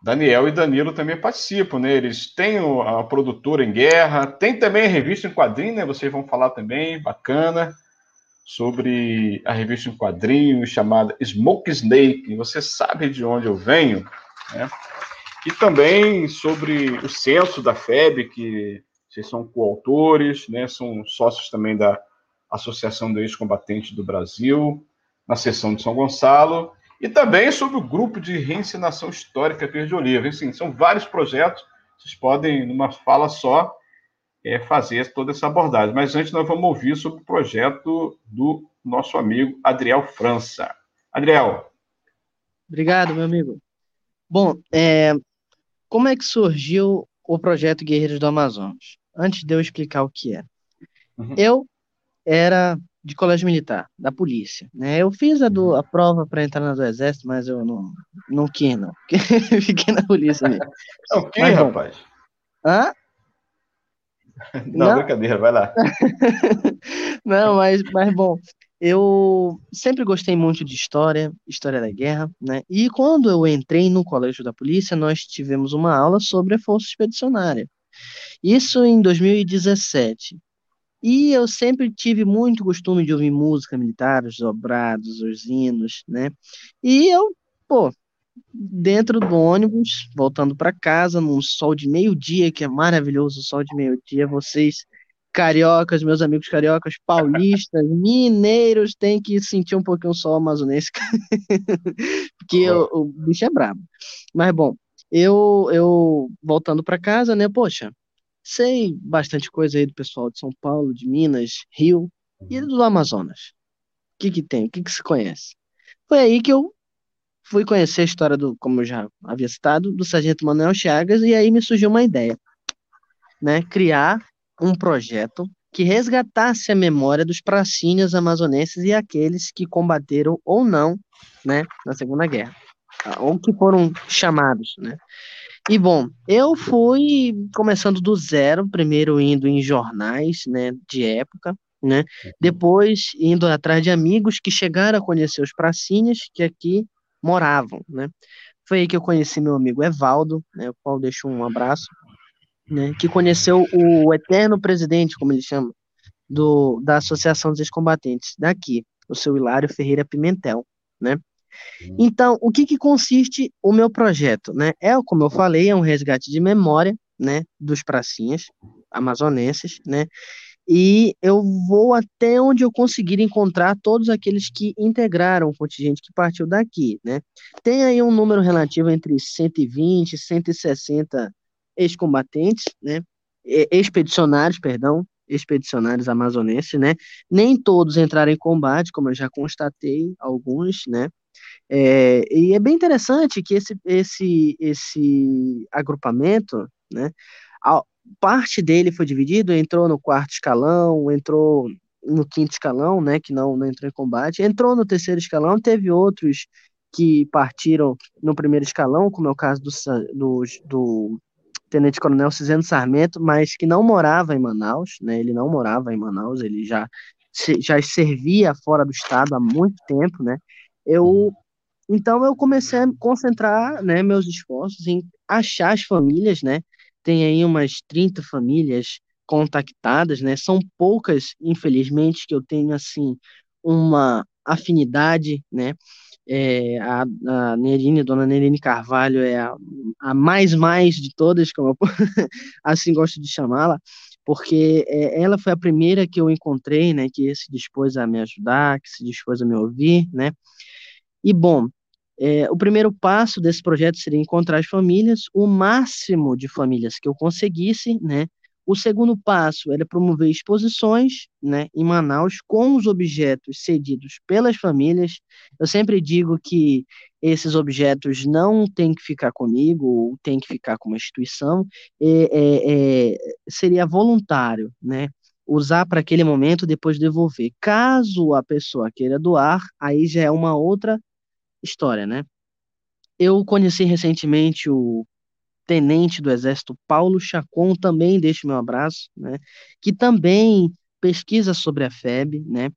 Daniel e Danilo também participam, né? Eles têm a produtora em guerra, tem também a revista em quadrinho, né? Vocês vão falar também, bacana, sobre a revista em quadrinho chamada Smoke Snake. Você sabe de onde eu venho, né? E também sobre o censo da FEB, que vocês são coautores, né? São sócios também da Associação de Ex-Combatentes do Brasil, na seção de São Gonçalo e também sobre o grupo de reensinação histórica Verde Oliva. Assim, são vários projetos, vocês podem, numa fala só, é, fazer toda essa abordagem. Mas antes nós vamos ouvir sobre o projeto do nosso amigo Adriel França. Adriel. Obrigado, meu amigo. Bom, é, como é que surgiu o projeto Guerreiros do Amazonas? Antes de eu explicar o que é. Uhum. Eu era de colégio militar, da polícia. Né? Eu fiz a, do, a prova para entrar no exército, mas eu não, não quis, não. [laughs] Fiquei na polícia mesmo. É o quê, rapaz? Hã? [laughs] Não, não, brincadeira, vai lá. [laughs] não, mas, mas bom, eu sempre gostei muito de história, história da guerra, né? E quando eu entrei no colégio da polícia, nós tivemos uma aula sobre a Força Expedicionária. Isso em 2017. E eu sempre tive muito costume de ouvir música militar, os dobrados, os hinos, né? E eu, pô, dentro do ônibus, voltando para casa, num sol de meio-dia, que é maravilhoso o sol de meio-dia, vocês cariocas, meus amigos cariocas, paulistas, [laughs] mineiros, têm que sentir um pouquinho o sol amazonense, [laughs] porque o, o, bicho é brabo. Mas bom, eu, eu voltando para casa, né, poxa, Sei bastante coisa aí do pessoal de São Paulo, de Minas, Rio e do Amazonas. O que que tem? O que que se conhece? Foi aí que eu fui conhecer a história do, como eu já havia citado, do Sargento Manuel Chagas e aí me surgiu uma ideia, né? Criar um projeto que resgatasse a memória dos pracinhas amazonenses e aqueles que combateram ou não, né, na Segunda Guerra, ou que foram chamados, né? E bom, eu fui começando do zero, primeiro indo em jornais, né, de época, né? Depois indo atrás de amigos que chegaram a conhecer os pracinhas que aqui moravam, né? Foi aí que eu conheci meu amigo Evaldo, né, o qual deixou um abraço, né, que conheceu o eterno presidente, como ele chama, do, da Associação dos Ex-Combatentes daqui, o seu Hilário Ferreira Pimentel, né? Então, o que, que consiste o meu projeto? Né? É, como eu falei, é um resgate de memória né, dos pracinhas amazonenses, né? E eu vou até onde eu conseguir encontrar todos aqueles que integraram o contingente que partiu daqui, né? Tem aí um número relativo entre 120 e 160 ex-combatentes, né? Expedicionários, perdão, expedicionários amazonenses, né? Nem todos entraram em combate, como eu já constatei, alguns, né? É, e é bem interessante que esse, esse, esse agrupamento, né, a, parte dele foi dividido, entrou no quarto escalão, entrou no quinto escalão, né, que não, não entrou em combate, entrou no terceiro escalão, teve outros que partiram no primeiro escalão, como é o caso do, do, do Tenente Coronel Ciseno Sarmento, mas que não morava em Manaus, né, ele não morava em Manaus, ele já, já servia fora do estado há muito tempo, né, eu então eu comecei a concentrar, né, meus esforços em achar as famílias, né? Tem aí umas 30 famílias contactadas, né? São poucas, infelizmente, que eu tenho assim uma afinidade, né? É, a, a Nerine, Dona Nerine Carvalho é a, a mais mais de todas, como eu [laughs] assim gosto de chamá-la, porque é, ela foi a primeira que eu encontrei, né, que se dispôs a me ajudar, que se dispôs a me ouvir, né, e bom, é, o primeiro passo desse projeto seria encontrar as famílias, o máximo de famílias que eu conseguisse, né, o segundo passo era promover exposições né, em Manaus com os objetos cedidos pelas famílias. Eu sempre digo que esses objetos não têm que ficar comigo ou têm que ficar com uma instituição, é, é, é, seria voluntário, né? Usar para aquele momento, depois devolver. Caso a pessoa queira doar, aí já é uma outra história, né? Eu conheci recentemente o tenente do Exército Paulo Chacon, também deixo meu abraço, né, que também pesquisa sobre a FEB, né,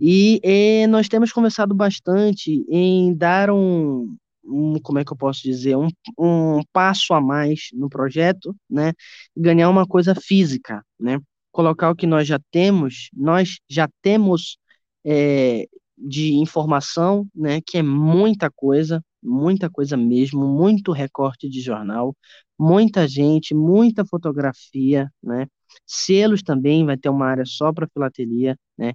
e, e nós temos conversado bastante em dar um, um, como é que eu posso dizer, um, um passo a mais no projeto, né, ganhar uma coisa física, né, colocar o que nós já temos, nós já temos é, de informação, né, que é muita coisa, muita coisa mesmo, muito recorte de jornal, muita gente, muita fotografia, né? Selos também vai ter uma área só para filatelia, né?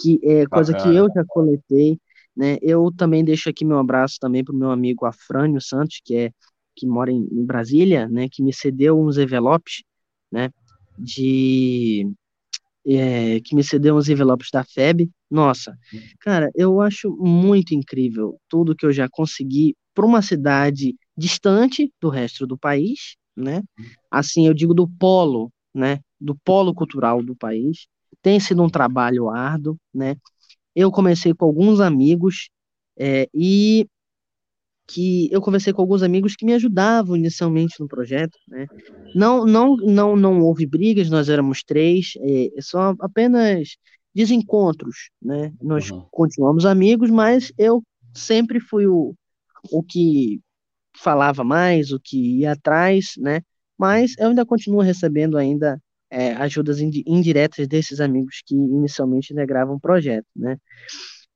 Que é coisa Bacana. que eu já coletei, né? Eu também deixo aqui meu abraço também para o meu amigo Afrânio Santos, que é que mora em, em Brasília, né? Que me cedeu uns envelopes, né? De é, que me cedeu uns envelopes da FEB. Nossa, cara, eu acho muito incrível tudo que eu já consegui para uma cidade distante do resto do país, né? Assim, eu digo do polo, né? Do polo cultural do país. Tem sido um trabalho árduo, né? Eu comecei com alguns amigos é, e que eu conversei com alguns amigos que me ajudavam inicialmente no projeto, né? Não, não, não, não houve brigas, nós éramos três, é, só apenas desencontros, né? Nós uhum. continuamos amigos, mas eu sempre fui o, o que falava mais, o que ia atrás, né? Mas eu ainda continuo recebendo ainda é, ajudas indiretas desses amigos que inicialmente integravam o projeto, né?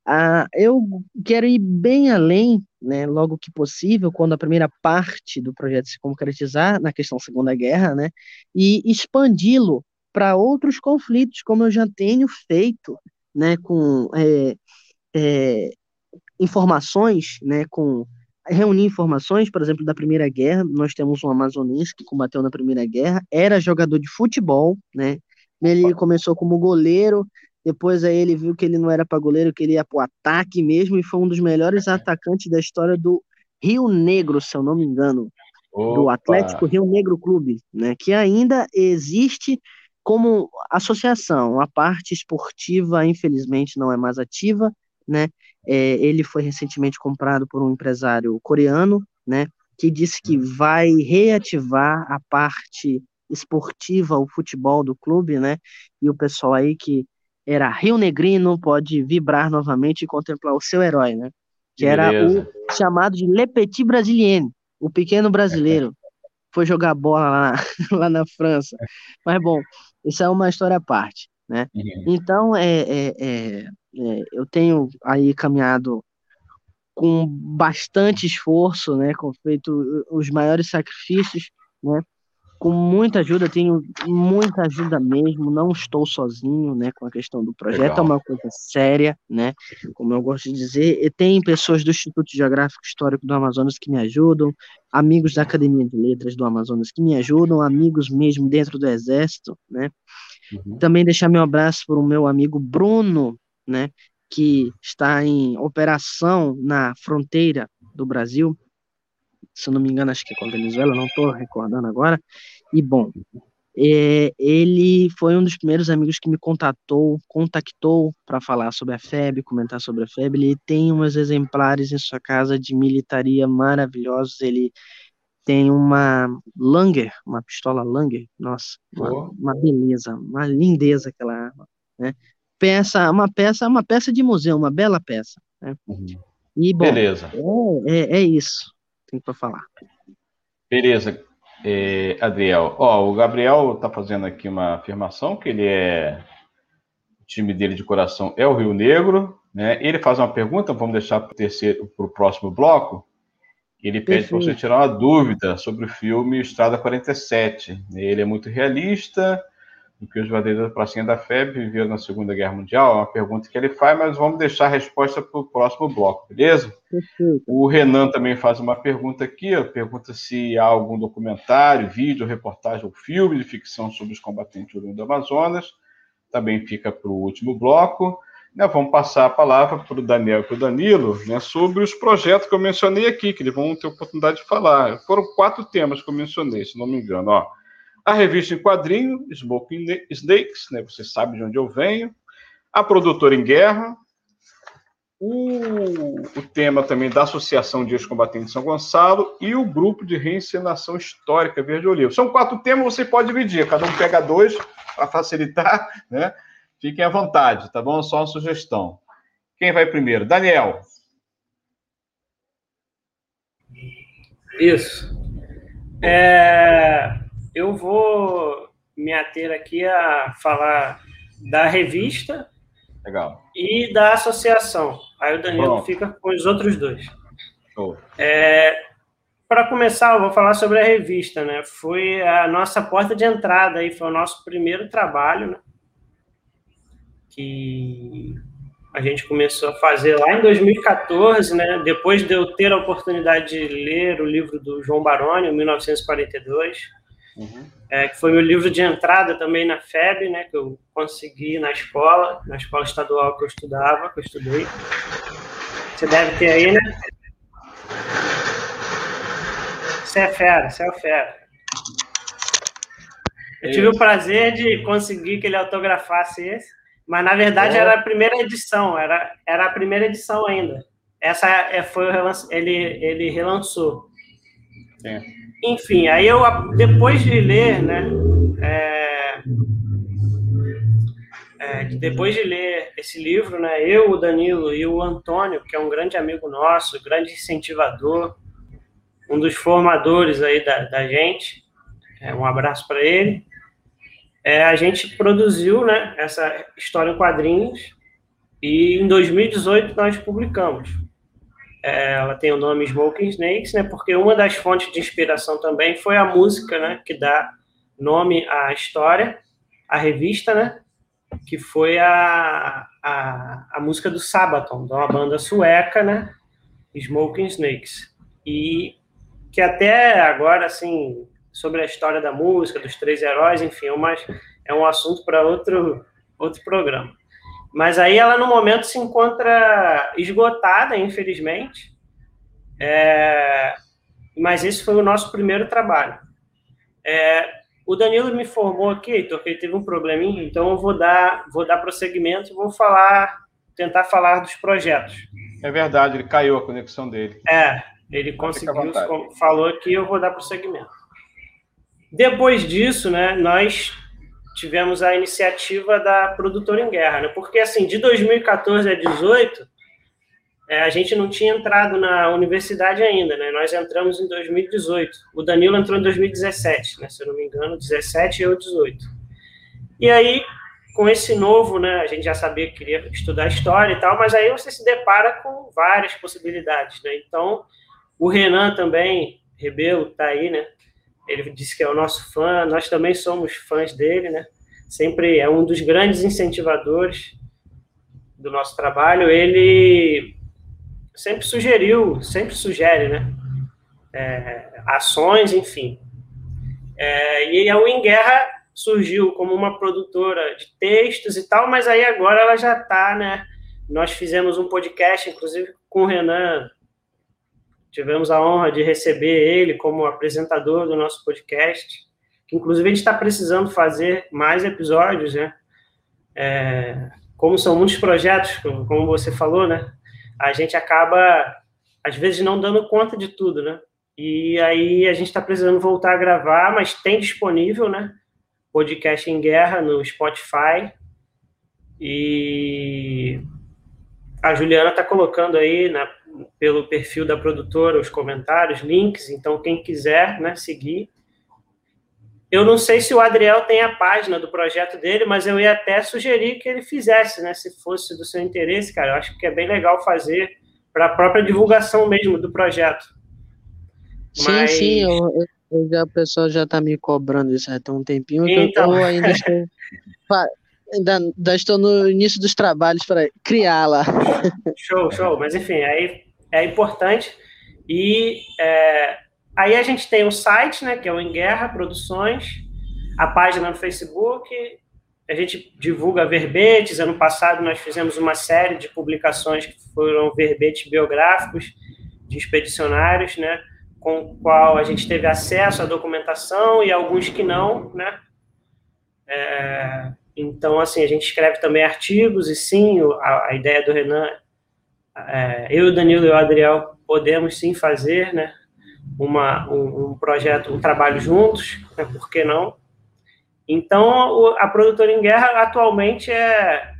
Ah, eu quero ir bem além, né, logo que possível, quando a primeira parte do projeto se concretizar na questão Segunda Guerra, né, e expandi-lo para outros conflitos, como eu já tenho feito, né, com é, é, informações, né, com reunir informações, por exemplo, da Primeira Guerra. Nós temos um amazonense que combateu na Primeira Guerra, era jogador de futebol, né? Ele começou como goleiro, depois aí ele viu que ele não era para goleiro, que ele ia para o ataque mesmo, e foi um dos melhores atacantes da história do Rio Negro, se eu não me engano, Opa. do Atlético Rio Negro Clube, né? Que ainda existe como associação. A parte esportiva, infelizmente, não é mais ativa, né? É, ele foi recentemente comprado por um empresário coreano, né? Que disse que vai reativar a parte esportiva, o futebol do clube, né? E o pessoal aí que era Rio Negrino pode vibrar novamente e contemplar o seu herói, né? Que era o chamado de Le Petit Brasilien, o pequeno brasileiro. [laughs] Foi jogar bola lá, [laughs] lá na França. Mas, bom, isso é uma história à parte, né? Uhum. Então, é, é, é, é, eu tenho aí caminhado com bastante esforço, né? Com feito os maiores sacrifícios, né? Com muita ajuda, tenho muita ajuda mesmo, não estou sozinho, né, com a questão do projeto, Legal. é uma coisa séria, né, como eu gosto de dizer, e tem pessoas do Instituto Geográfico Histórico do Amazonas que me ajudam, amigos da Academia de Letras do Amazonas que me ajudam, amigos mesmo dentro do Exército, né, uhum. também deixar meu abraço para o meu amigo Bruno, né, que está em operação na fronteira do Brasil, se eu não me engano, acho que é com a Venezuela, não estou recordando agora. E bom, é, ele foi um dos primeiros amigos que me contatou, contactou para falar sobre a FEB, comentar sobre a FEB. Ele tem umas exemplares em sua casa de militaria maravilhosos. Ele tem uma Langer, uma pistola Langer, nossa, uma, uma beleza, uma lindeza aquela arma, né? Peça, uma peça, uma peça de museu, uma bela peça. Né? Uhum. E bom, Beleza. É, é, é isso tem para falar. Beleza. é, Adriel. Ó, o Gabriel está fazendo aqui uma afirmação que ele é o time dele de coração é o Rio Negro, né? Ele faz uma pergunta, vamos deixar para o terceiro, para o próximo bloco. Ele pede para você tirar uma dúvida sobre o filme Estrada 47. Ele é muito realista, do que os verdadeiros da Pracinha da FEB viveram na Segunda Guerra Mundial? É uma pergunta que ele faz, mas vamos deixar a resposta para o próximo bloco, beleza? Perfeito. O Renan também faz uma pergunta aqui, ó, pergunta se há algum documentário, vídeo, reportagem ou filme de ficção sobre os combatentes do do Amazonas. Também fica para o último bloco. Né, vamos passar a palavra para o Daniel e para o Danilo né, sobre os projetos que eu mencionei aqui, que eles vão ter oportunidade de falar. Foram quatro temas que eu mencionei, se não me engano. Ó a revista em quadrinho, Smoking Snakes, né? Você sabe de onde eu venho. A produtora em guerra. O, o tema também da Associação Dias Combatentes de São Gonçalo e o grupo de reencenação histórica Verde Olivo. São quatro temas, você pode dividir, cada um pega dois para facilitar, [laughs] né? Fiquem à vontade, tá bom? Só uma sugestão. Quem vai primeiro? Daniel. Isso. É, eu vou me ater aqui a falar da revista Legal. e da associação. Aí o Danilo Pronto. fica com os outros dois. É, Para começar, eu vou falar sobre a revista, né? Foi a nossa porta de entrada aí, foi o nosso primeiro trabalho, né? Que a gente começou a fazer lá em 2014, né? Depois de eu ter a oportunidade de ler o livro do João Baroni, 1942 Uhum. É, que foi meu livro de entrada também na FEB, né, que eu consegui na escola, na escola estadual que eu estudava, que eu estudei. Você deve ter aí, né? Você é fera, você é fera. Eu tive o prazer de conseguir que ele autografasse esse, mas na verdade é. era a primeira edição, era, era a primeira edição ainda. Essa é, foi ele ele relançou. É. Enfim, aí eu, depois de ler, né, é, é, depois de ler esse livro, né, eu, o Danilo e o Antônio, que é um grande amigo nosso, grande incentivador, um dos formadores aí da, da gente, é, um abraço para ele, é, a gente produziu né, essa história em quadrinhos e em 2018 nós publicamos. É, ela tem o nome Smoking Snakes, né? Porque uma das fontes de inspiração também foi a música, né? Que dá nome à história, à revista, né? Que foi a, a, a música do Sabaton, de uma banda sueca, né? Smoking Snakes. E que até agora, assim, sobre a história da música, dos três heróis, enfim, é mas é um assunto para outro, outro programa. Mas aí ela, no momento, se encontra esgotada, infelizmente. É... Mas esse foi o nosso primeiro trabalho. É... O Danilo me informou aqui, Heitor, que ele teve um probleminha, então eu vou dar, vou dar prosseguimento e vou falar, tentar falar dos projetos. É verdade, ele caiu a conexão dele. É, ele conseguiu, falou aqui, eu vou dar prosseguimento. Depois disso, né, nós tivemos a iniciativa da Produtora em Guerra, né? Porque, assim, de 2014 a 2018, é, a gente não tinha entrado na universidade ainda, né? Nós entramos em 2018. O Danilo entrou em 2017, né? Se eu não me engano, 17 e eu 18. E aí, com esse novo, né? A gente já sabia que queria estudar história e tal, mas aí você se depara com várias possibilidades, né? Então, o Renan também, Rebelo, tá aí, né? Ele disse que é o nosso fã, nós também somos fãs dele, né? Sempre é um dos grandes incentivadores do nosso trabalho. Ele sempre sugeriu, sempre sugere, né? É, ações, enfim. É, e a Win Guerra surgiu como uma produtora de textos e tal, mas aí agora ela já está, né? Nós fizemos um podcast, inclusive com o Renan Tivemos a honra de receber ele como apresentador do nosso podcast, que inclusive a gente está precisando fazer mais episódios, né? É, como são muitos projetos, como você falou, né? A gente acaba, às vezes, não dando conta de tudo, né? E aí a gente está precisando voltar a gravar, mas tem disponível, né? Podcast em Guerra no Spotify. E a Juliana está colocando aí na, pelo perfil da produtora os comentários, links. Então, quem quiser né, seguir, eu não sei se o Adriel tem a página do projeto dele, mas eu ia até sugerir que ele fizesse, né? Se fosse do seu interesse, cara. Eu acho que é bem legal fazer para a própria divulgação mesmo do projeto. Sim, mas... sim, eu, eu já, o pessoal já está me cobrando isso há um tempinho, então... eu ainda [laughs] estou, ainda, ainda estou no início dos trabalhos para criá-la. Show, show. Mas enfim, aí é importante. E é, Aí a gente tem o site, né, que é o Em Guerra Produções, a página no Facebook, a gente divulga verbetes. Ano passado nós fizemos uma série de publicações que foram verbetes biográficos de expedicionários, né, com o qual a gente teve acesso à documentação e alguns que não, né. É, então, assim, a gente escreve também artigos e sim, a, a ideia do Renan, é, eu, o Danilo e o Adriel podemos sim fazer, né, uma, um, um projeto, um trabalho juntos, né, por que não? Então, a produtora em guerra atualmente é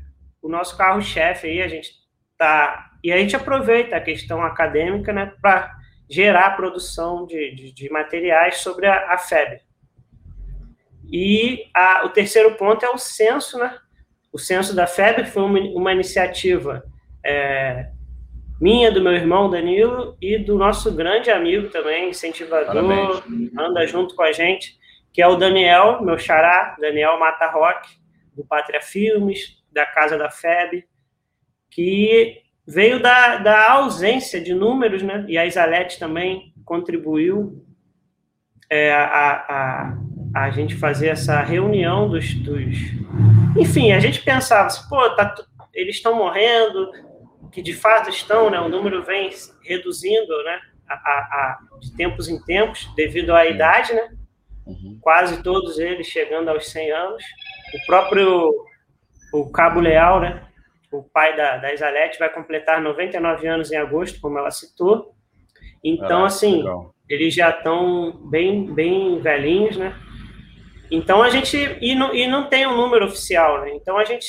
o nosso carro-chefe aí, a gente tá e a gente aproveita a questão acadêmica, né, para gerar a produção de, de, de, materiais sobre a, a FEB. E a, o terceiro ponto é o censo, né? O censo da FEB foi uma, uma iniciativa é, minha, do meu irmão Danilo e do nosso grande amigo também, incentivador, Parabéns. anda junto com a gente, que é o Daniel, meu xará, Daniel Mata Rock, do Pátria Filmes, da Casa da FEB, que veio da, da ausência de números, né? E a Isalete também contribuiu é, a, a, a gente fazer essa reunião dos, dos... Enfim, a gente pensava assim, pô, tá, eles estão morrendo, que de fato estão, né, o número vem reduzindo, né, a, a, de tempos em tempos, devido à idade, né, uhum. quase todos eles chegando aos 100 anos. O próprio o Cabo Leal, né, o pai da, da Isalete, vai completar 99 anos em agosto, como ela citou. Então, ah, assim, legal. eles já estão bem, bem velhinhos, né? Então, a gente... E não, e não tem um número oficial, né? Então, a gente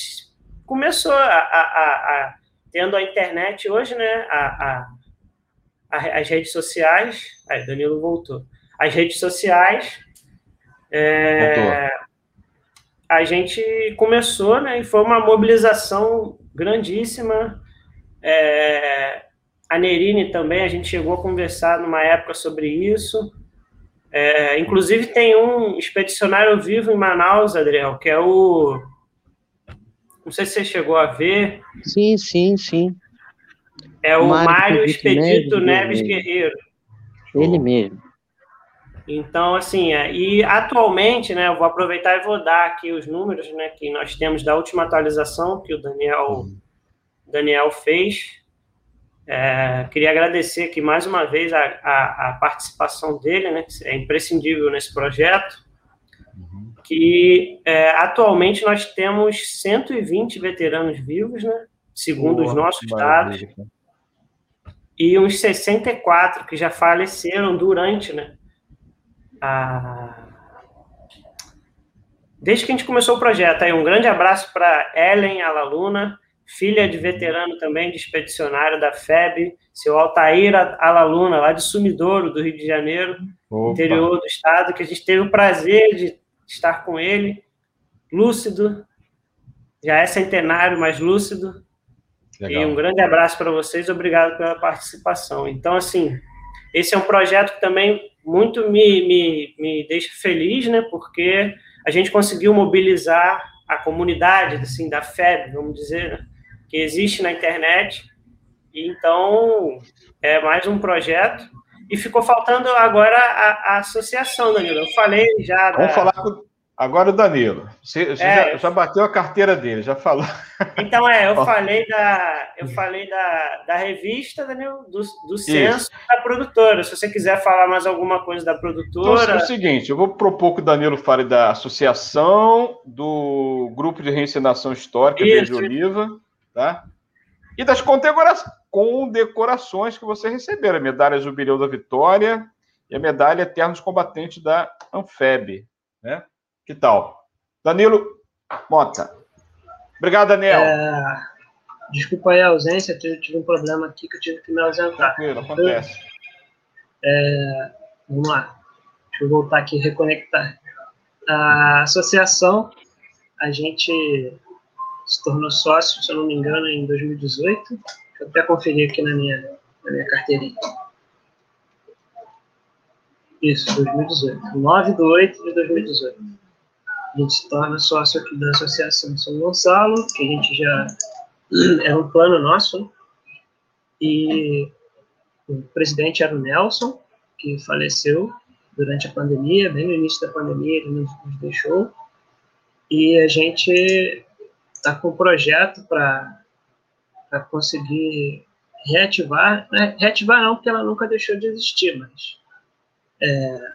começou a, a, a tendo a internet hoje, né, a, a, a, as redes sociais, aí Danilo voltou, as redes sociais, é, a gente começou, né, e foi uma mobilização grandíssima, é, a Nerine também, a gente chegou a conversar numa época sobre isso, é, inclusive tem um expedicionário vivo em Manaus, Adriel, que é o não sei se você chegou a ver. Sim, sim, sim. É o Mário, Mário Expedito Neves, Neves Guerreiro. Ele mesmo. Então, assim, é, e atualmente, né, eu vou aproveitar e vou dar aqui os números, né, que nós temos da última atualização que o Daniel, Daniel fez. É, queria agradecer aqui mais uma vez a, a, a participação dele, né, que é imprescindível nesse projeto que é, atualmente nós temos 120 veteranos vivos, né, segundo os nossos dados, e uns 64 que já faleceram durante, né, a... desde que a gente começou o projeto. Aí um grande abraço para Ellen Alaluna, filha de veterano também de expedicionário da FEB, seu Altair Alaluna, lá de Sumidouro, do Rio de Janeiro, Opa. interior do estado, que a gente teve o prazer de estar com ele, lúcido, já é centenário, mas lúcido. Legal. E um grande abraço para vocês, obrigado pela participação. Então, assim, esse é um projeto que também muito me, me, me deixa feliz, né? Porque a gente conseguiu mobilizar a comunidade, assim, da FEB, vamos dizer, né? que existe na internet. E, então, é mais um projeto e ficou faltando agora a, a associação, Danilo. Eu falei já. Vamos da... falar com... agora o Danilo. Você, você é, já, já, bateu a carteira dele, já falou. Então, é, eu [laughs] falei da, eu falei da, da revista, Danilo, do, do censo da produtora. Se você quiser falar mais alguma coisa da produtora. Então, é o seguinte: eu vou propor que o Danilo fale da associação, do grupo de reencenação histórica Isso. Verde Oliva, tá? E das condecorações que você receber, a medalha Jubileu da Vitória e a medalha Eternos Combatentes da Anfeb, né? Que tal? Danilo Mota. Obrigado, Daniel. É... Desculpa aí a ausência, eu tive um problema aqui que eu tive que me ausentar. Tranquilo, acontece. É... Vamos lá. Deixa eu voltar aqui e reconectar. a associação, a gente se tornou sócio, se eu não me engano, em 2018. Deixa eu até conferir aqui na minha, na minha carteirinha. Isso, 2018. 9 de 8 de 2018. A gente se torna sócio aqui da Associação São Gonçalo, que a gente já [clears throat] era um plano nosso, né? e o presidente era o Nelson, que faleceu durante a pandemia, bem no início da pandemia, ele nos, nos deixou, e a gente está com um projeto para conseguir reativar, né? reativar não, porque ela nunca deixou de existir, mas é,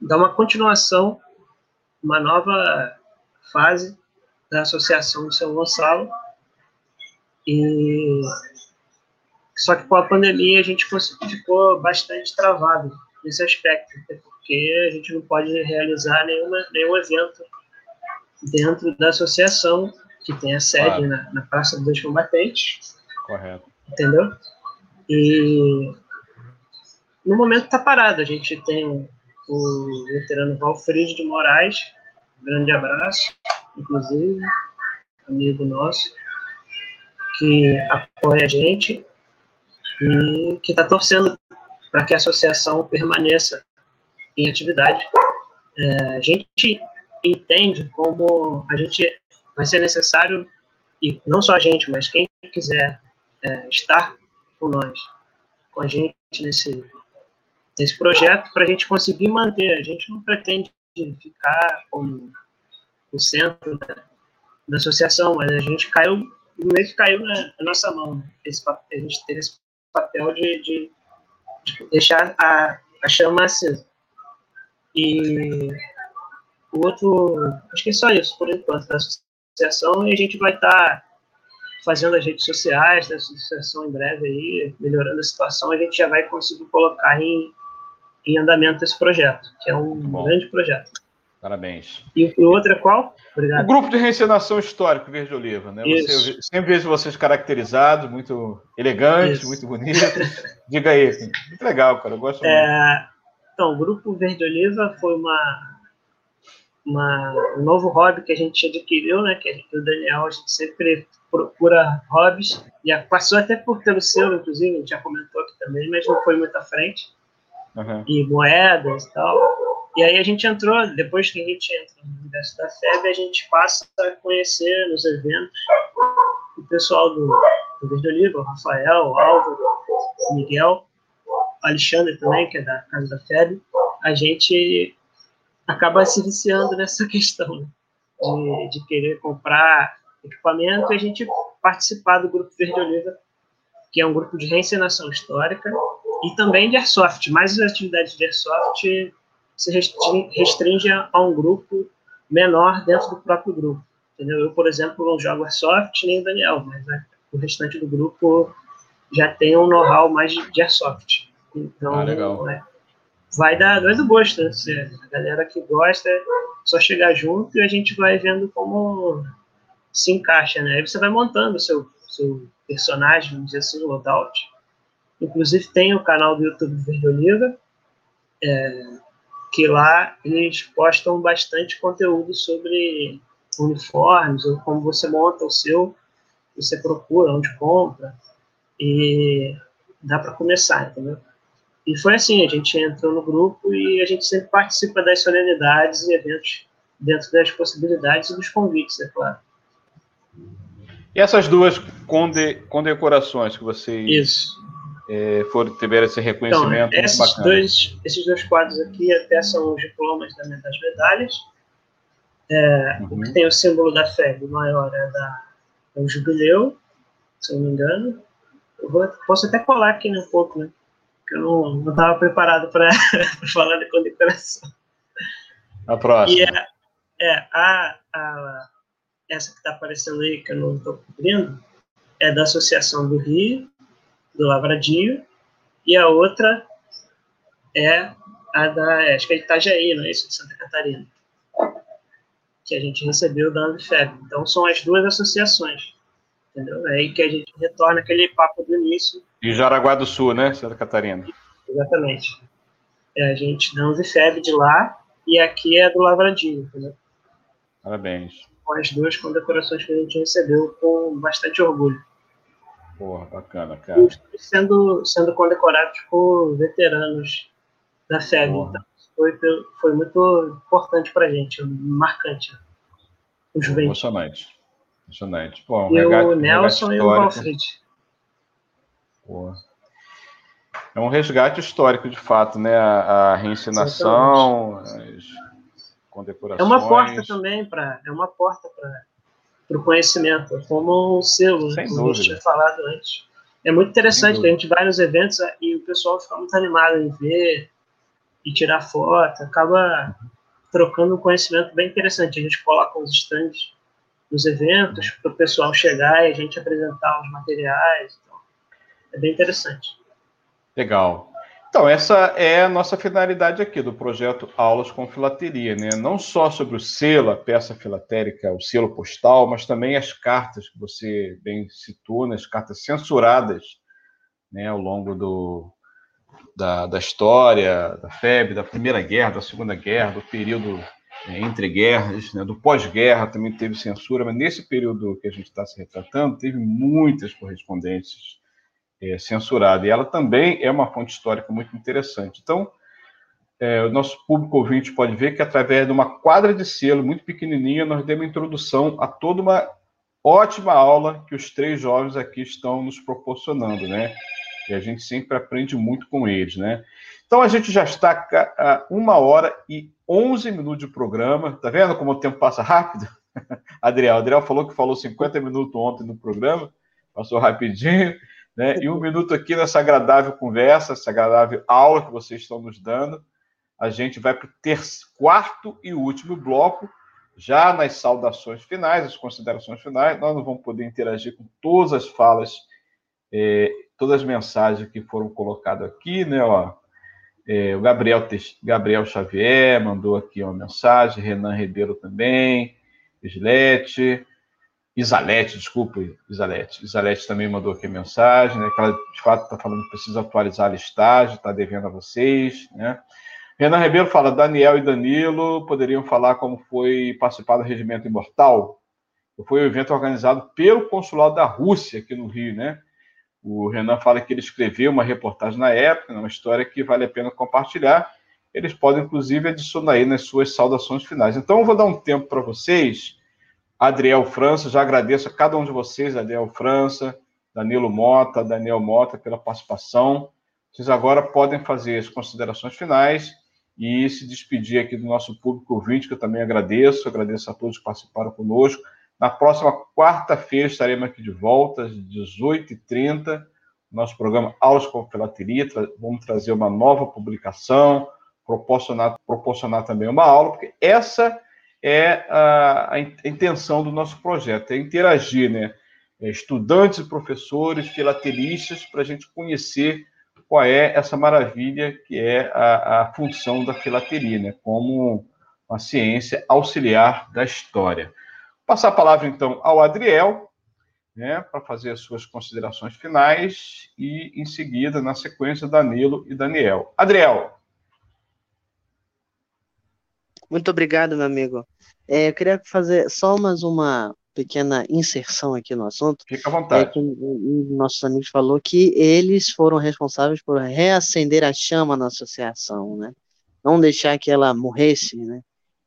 dar uma continuação, uma nova fase da Associação de São Gonçalo, e só que com a pandemia a gente ficou bastante travado nesse aspecto, porque a gente não pode realizar nenhuma, nenhum evento dentro da associação, que tem a sede claro. na, na Praça dos Combatentes. Correto. Entendeu? E no momento está parado. A gente tem o veterano Valfrido de Moraes, um grande abraço, inclusive, amigo nosso, que apoia a gente e que está torcendo para que a associação permaneça em atividade. É, a gente entende como a gente vai ser necessário, e não só a gente, mas quem quiser é, estar com nós, com a gente nesse, nesse projeto, para a gente conseguir manter. A gente não pretende ficar como o centro da, da associação, mas a gente caiu, meio que caiu na, na nossa mão, né? esse, a gente ter esse papel de, de, de deixar a, a chama acesa. E o outro, acho que é só isso, por enquanto, da associação, e a gente vai estar tá fazendo as redes sociais da associação em breve aí, melhorando a situação, a gente já vai conseguir colocar em, em andamento esse projeto, que é um grande projeto. Parabéns. E o outro é qual? Obrigado. O grupo de reencenação histórico Verde Oliva, né? Você, sempre vejo vocês caracterizados, muito elegantes, Isso. muito bonitos. Diga aí, muito legal, cara. Eu gosto é, muito. Então, o grupo Verde Oliva foi uma, uma, um novo hobby que a gente adquiriu, né? Que o Daniel, a gente sempre procura hobbies, e passou até por ter o seu, inclusive, a gente já comentou aqui também, mas não foi muito à frente. Uhum. E moedas e tal. E aí a gente entrou, depois que a gente entra no universo da FEB, a gente passa a conhecer nos eventos o pessoal do, do Verde Oliva, o Rafael, o Álvaro, o Miguel, o Alexandre também, que é da Casa da FEB. A gente acaba se viciando nessa [laughs] questão né? de, de querer comprar equipamento e a gente participar do Grupo Verde Oliva, que é um grupo de reencenação histórica e também de airsoft, mais as atividades de airsoft se restringe a um grupo menor dentro do próprio grupo. Entendeu? Eu, por exemplo, não jogo Airsoft, nem o Daniel, mas né, o restante do grupo já tem um know-how mais de Airsoft. Então, ah, legal. É, vai dar vai do gosto. Né? A galera que gosta, é só chegar junto e a gente vai vendo como se encaixa, né? Aí você vai montando o seu, seu personagem, vamos dizer assim, loadout. Inclusive tem o canal do YouTube Verde Oliva, é, que lá eles postam bastante conteúdo sobre uniformes, ou como você monta o seu, você procura, onde compra, e dá para começar, entendeu? E foi assim, a gente entrou no grupo e a gente sempre participa das solenidades e eventos dentro das possibilidades e dos convites, é claro. E essas duas conde condecorações que vocês Isso é, foram tiveram esse reconhecimento. Então, esses, dois, esses dois quadros aqui até são os diplomas das medalhas. É, uhum. O que tem o símbolo da FEB maior é, da, é o jubileu, se eu não me engano. Eu vou, posso até colar aqui um pouco, né? Eu não estava preparado para [laughs] falar de condecoração. A próxima. E é, é a, a, essa que está aparecendo aí, que eu não estou cobrindo, é da Associação do Rio, do Lavradinho, e a outra é a da, acho que é Itajaí, não é isso, de Santa Catarina, que a gente recebeu da Ambifeb. Então, são as duas associações, entendeu? É aí que a gente retorna aquele papo do início. De Jaraguá do Sul, né, Santa Catarina? Exatamente. É a gente da Ambifeb de lá, e aqui é do Lavradinho, entendeu? Parabéns. Com as duas condecorações que a gente recebeu com bastante orgulho. Porra, bacana, cara. E sendo, sendo condecorados por veteranos da FEB. Então, foi, foi muito importante pra gente, marcante. O Juventus. Emocionante. Emocionante. Pô, um e regate, o Nelson um e o Alfred. É um resgate histórico, de fato, né? A, a reencenação, as condecorações. É uma porta também para, é uma porta para o conhecimento, é como um selo, Sem como dúvida. a gente tinha falado antes. É muito interessante que a gente vai nos eventos e o pessoal fica muito animado em ver e tirar foto, acaba trocando um conhecimento bem interessante. A gente coloca os stands nos eventos para o pessoal chegar e a gente apresentar os materiais. É bem interessante. Legal. Então, essa é a nossa finalidade aqui do projeto Aulas com Filateria, né? Não só sobre o selo, a peça filatérica, o selo postal, mas também as cartas que você bem citou, né? as cartas censuradas né? ao longo do, da, da história, da FEB, da Primeira Guerra, da Segunda Guerra, do período é, entre guerras, né? do pós-guerra também teve censura, mas nesse período que a gente está se retratando, teve muitas correspondências é, censurada. E ela também é uma fonte histórica muito interessante. Então, é, o nosso público ouvinte pode ver que através de uma quadra de selo muito pequenininha, nós demos introdução a toda uma ótima aula que os três jovens aqui estão nos proporcionando, né? E a gente sempre aprende muito com eles, né? Então a gente já está a uma hora e onze minutos de programa. Tá vendo como o tempo passa rápido? [laughs] Adriel, Adriel falou que falou 50 minutos ontem no programa, passou rapidinho. Né? E um minuto aqui nessa agradável conversa, essa agradável aula que vocês estão nos dando. A gente vai para o quarto e último bloco, já nas saudações finais, as considerações finais. Nós não vamos poder interagir com todas as falas, é, todas as mensagens que foram colocadas aqui, né? Ó, é, o Gabriel, Gabriel Xavier mandou aqui uma mensagem, Renan Ribeiro também, Islete, Isalete, desculpa, Isalete. Isalete também mandou aqui a mensagem, né? Que ela de fato está falando que precisa atualizar a listagem, está devendo a vocês, né? Renan Ribeiro fala: Daniel e Danilo poderiam falar como foi participar do Regimento Imortal? Foi um evento organizado pelo Consulado da Rússia aqui no Rio, né? O Renan fala que ele escreveu uma reportagem na época, uma história que vale a pena compartilhar. Eles podem, inclusive, adicionar aí nas suas saudações finais. Então, eu vou dar um tempo para vocês Adriel França, já agradeço a cada um de vocês, Adriel França, Danilo Mota, Daniel Mota, pela participação. Vocês agora podem fazer as considerações finais e se despedir aqui do nosso público ouvinte, que eu também agradeço, agradeço a todos que participaram conosco. Na próxima quarta-feira estaremos aqui de volta, às 18h30, nosso programa Aulas com Filateria. Vamos trazer uma nova publicação, proporcionar, proporcionar também uma aula, porque essa é a, a intenção do nosso projeto, é interagir, né? É, estudantes professores, filatelistas, para a gente conhecer qual é essa maravilha que é a, a função da filateria, né? Como uma ciência auxiliar da história. Passar a palavra, então, ao Adriel, né, para fazer as suas considerações finais e, em seguida, na sequência, Danilo e Daniel. Adriel. Muito obrigado, meu amigo. É, eu queria fazer só mais uma pequena inserção aqui no assunto. Fica à vontade. É que um dos nossos amigos falou que eles foram responsáveis por reacender a chama na associação, né? Não deixar que ela morresse, né?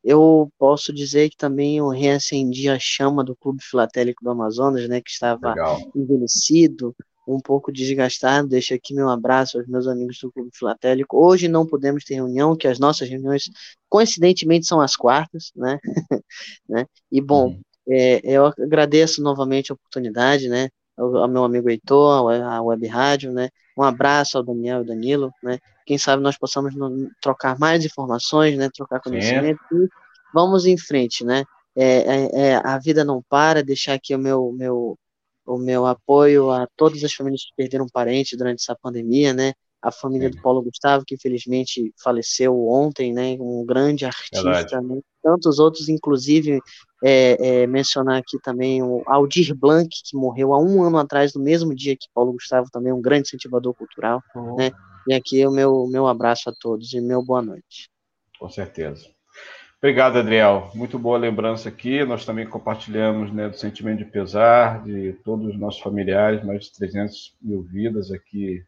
Eu posso dizer que também eu reacendi a chama do Clube Filatélico do Amazonas, né? Que estava Legal. envelhecido, um pouco desgastado. Deixo aqui meu abraço aos meus amigos do Clube Filatélico. Hoje não podemos ter reunião, que as nossas reuniões, coincidentemente, são as quartas, né? [laughs] né? E, bom, uhum. é, eu agradeço novamente a oportunidade, né? Ao, ao, meu amigo Heitor, à Web Rádio, né? Um abraço ao Daniel e Danilo, né? Quem sabe nós possamos no, trocar mais informações, né? Trocar conhecimento Sim. e vamos em frente, né? É, é, é, a vida não para, deixar aqui o meu, meu, o meu apoio a todas as famílias que perderam parentes durante essa pandemia, né? A família do Paulo Gustavo, que infelizmente faleceu ontem, né? Um grande artista, né? tantos outros, inclusive é, é, mencionar aqui também o Aldir Blanc, que morreu há um ano atrás, no mesmo dia que Paulo Gustavo, também um grande incentivador cultural, né? E aqui o meu, meu abraço a todos e meu boa noite. Com certeza. Obrigado, Adriel. Muito boa lembrança aqui. Nós também compartilhamos né, do sentimento de pesar de todos os nossos familiares, mais de 300 mil vidas aqui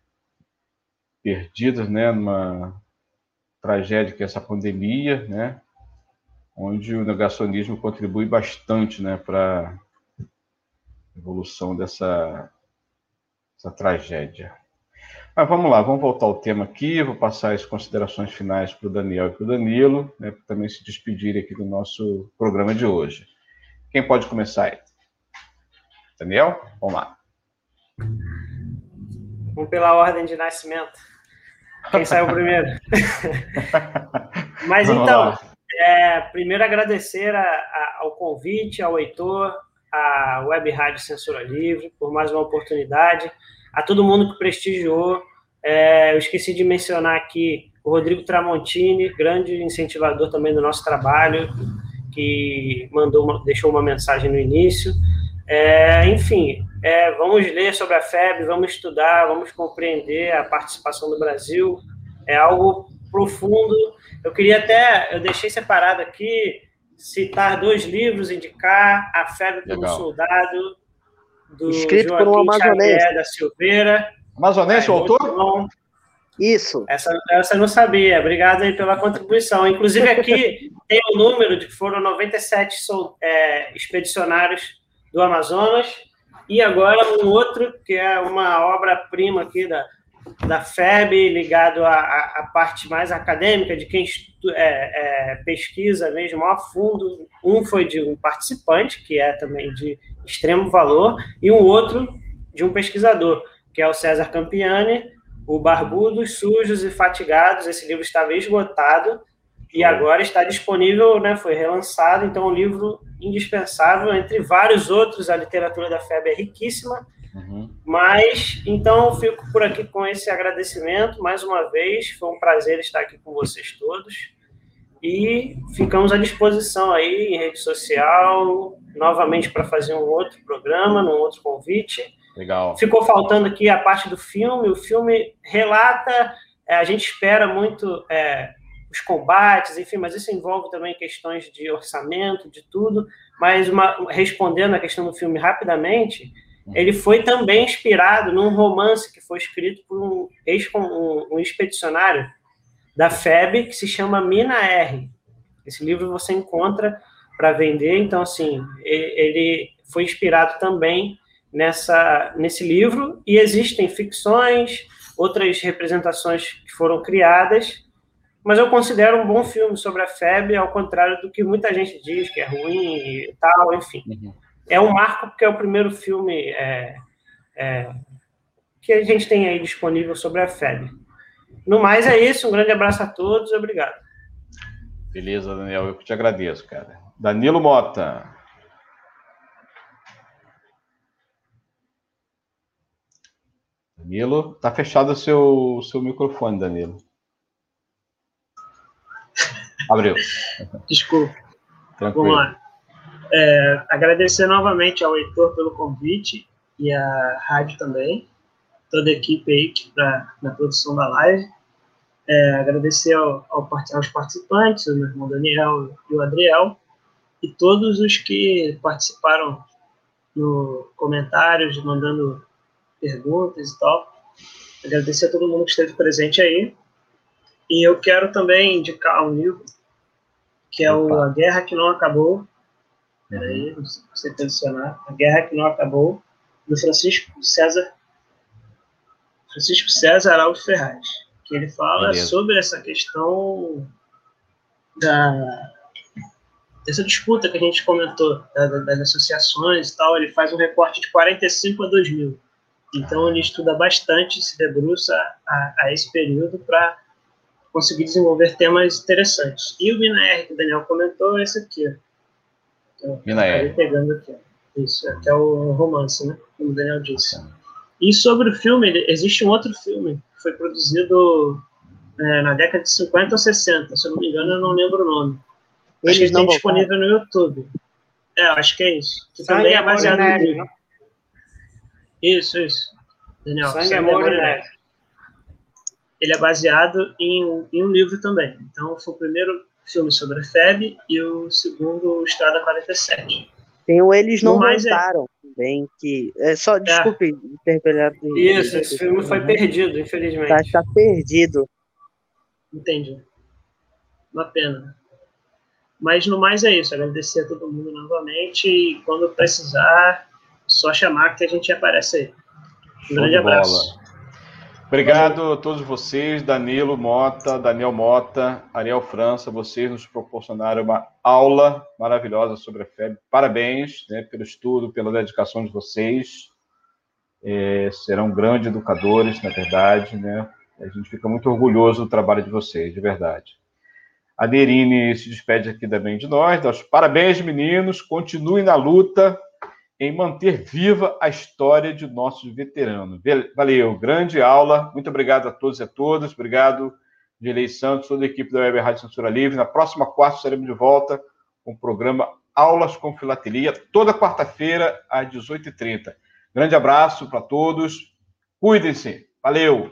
perdidas, né, numa tragédia que é essa pandemia, né, onde o negacionismo contribui bastante, né, para a evolução dessa, dessa tragédia. Mas vamos lá, vamos voltar ao tema aqui. Vou passar as considerações finais para o Daniel e para o Danilo, né, para também se despedirem aqui do nosso programa de hoje. Quem pode começar aí? Daniel? Vamos lá. Vamos pela ordem de nascimento. Quem saiu primeiro? [laughs] Mas vamos então, é, primeiro agradecer a, a, ao convite, ao Heitor, à Web Rádio Censura Livre, por mais uma oportunidade a todo mundo que prestigiou. É, eu esqueci de mencionar aqui o Rodrigo Tramontini, grande incentivador também do nosso trabalho, que mandou uma, deixou uma mensagem no início. É, enfim, é, vamos ler sobre a FEB, vamos estudar, vamos compreender a participação do Brasil. É algo profundo. Eu queria até, eu deixei separado aqui, citar dois livros, indicar A FEB como Soldado, do Escrito Joaquim por um amazonense. Xavier da Silveira. Amazonense, é, o autor? Isso. Essa, essa eu não sabia. Obrigado aí pela contribuição. Inclusive, aqui [laughs] tem o um número de que foram 97 sol, é, expedicionários do Amazonas, e agora um outro, que é uma obra-prima aqui da, da FEB, ligado à, à, parte mais acadêmica, de quem estu, é, é, pesquisa mesmo a fundo. Um foi de um participante, que é também de extremo valor, e um outro de um pesquisador, que é o César Campiani, o Barbudos, Sujos e Fatigados. Esse livro estava esgotado e agora está disponível, né, foi relançado, então é um livro indispensável, entre vários outros, a literatura da FEB é riquíssima, uhum. mas, então, eu fico por aqui com esse agradecimento, mais uma vez, foi um prazer estar aqui com vocês todos, e ficamos à disposição aí em rede social, novamente para fazer um outro programa, num outro convite. Legal. Ficou faltando aqui a parte do filme. O filme relata, é, a gente espera muito é, os combates, enfim, mas isso envolve também questões de orçamento, de tudo. Mas uma, respondendo a questão do filme rapidamente, ele foi também inspirado num romance que foi escrito por um, ex, um, um expedicionário da FEB, que se chama Mina R. Esse livro você encontra para vender, então, assim, ele foi inspirado também nessa, nesse livro, e existem ficções, outras representações que foram criadas, mas eu considero um bom filme sobre a FEB, ao contrário do que muita gente diz, que é ruim e tal, enfim. Uhum. É um marco porque é o primeiro filme é, é, que a gente tem aí disponível sobre a FEB. No mais é isso, um grande abraço a todos, obrigado. Beleza, Daniel, eu te agradeço, cara. Danilo Mota. Danilo, tá fechado o seu, seu microfone, Danilo. Abriu. Desculpa. Tranquilo. Vamos lá. É, agradecer novamente ao Heitor pelo convite e à rádio também, toda a equipe aí pra, na produção da live. É, agradecer ao, ao, aos participantes, o meu irmão Daniel e o Adriel, e todos os que participaram no comentários, mandando perguntas e tal. Agradecer a todo mundo que esteve presente aí. E eu quero também indicar um livro, que é o A Guerra que Não Acabou. Peraí, uhum. não sei se você tensionar. A Guerra que Não Acabou, do Francisco César Francisco César Araújo Ferraz, que ele fala Beleza. sobre essa questão da, dessa disputa que a gente comentou, da, das associações e tal, ele faz um recorte de 45 a 2000. Então, ele estuda bastante, se debruça a, a esse período para conseguir desenvolver temas interessantes. E o Minaer, que o Daniel comentou, é esse aqui. Então, Minaer. pegando aqui. Isso, que é o romance, né? Como o Daniel disse. E sobre o filme, existe um outro filme foi produzido é, na década de 50 ou 60, se eu não me engano, eu não lembro o nome. Acho que tem disponível no YouTube. É, acho que é isso. Que Sangue, também é baseado no livro. Isso, isso. Daniel, Sangue, Sangue Amor e Neve. ele é baseado em, em um livro também. Então, foi o primeiro filme sobre a FEB e o segundo, o Estrada 47. Tem o Eles Não Voltaram é... também, que... É, só, desculpe, é. interpelar. Isso, esse filme foi perdido, infelizmente. Tá, tá perdido. Entendi. Uma pena. Mas no mais é isso, agradecer a todo mundo novamente e quando precisar, só chamar que a gente aparece aí. Um grande abraço. Obrigado a todos vocês, Danilo Mota, Daniel Mota, Ariel França, vocês nos proporcionaram uma aula maravilhosa sobre a FEB. Parabéns né, pelo estudo, pela dedicação de vocês. É, serão grandes educadores, na verdade, né? A gente fica muito orgulhoso do trabalho de vocês, de verdade. A Nerine se despede aqui também de nós. Parabéns, meninos. Continuem na luta em manter viva a história de nossos veteranos. Valeu, grande aula. Muito obrigado a todos e a todas. Obrigado, Gelei Santos, toda a equipe da Web Rádio Censura Livre. Na próxima quarta estaremos de volta com o programa Aulas com Filatelia, toda quarta-feira, às 18h30. Grande abraço para todos. Cuidem-se. Valeu!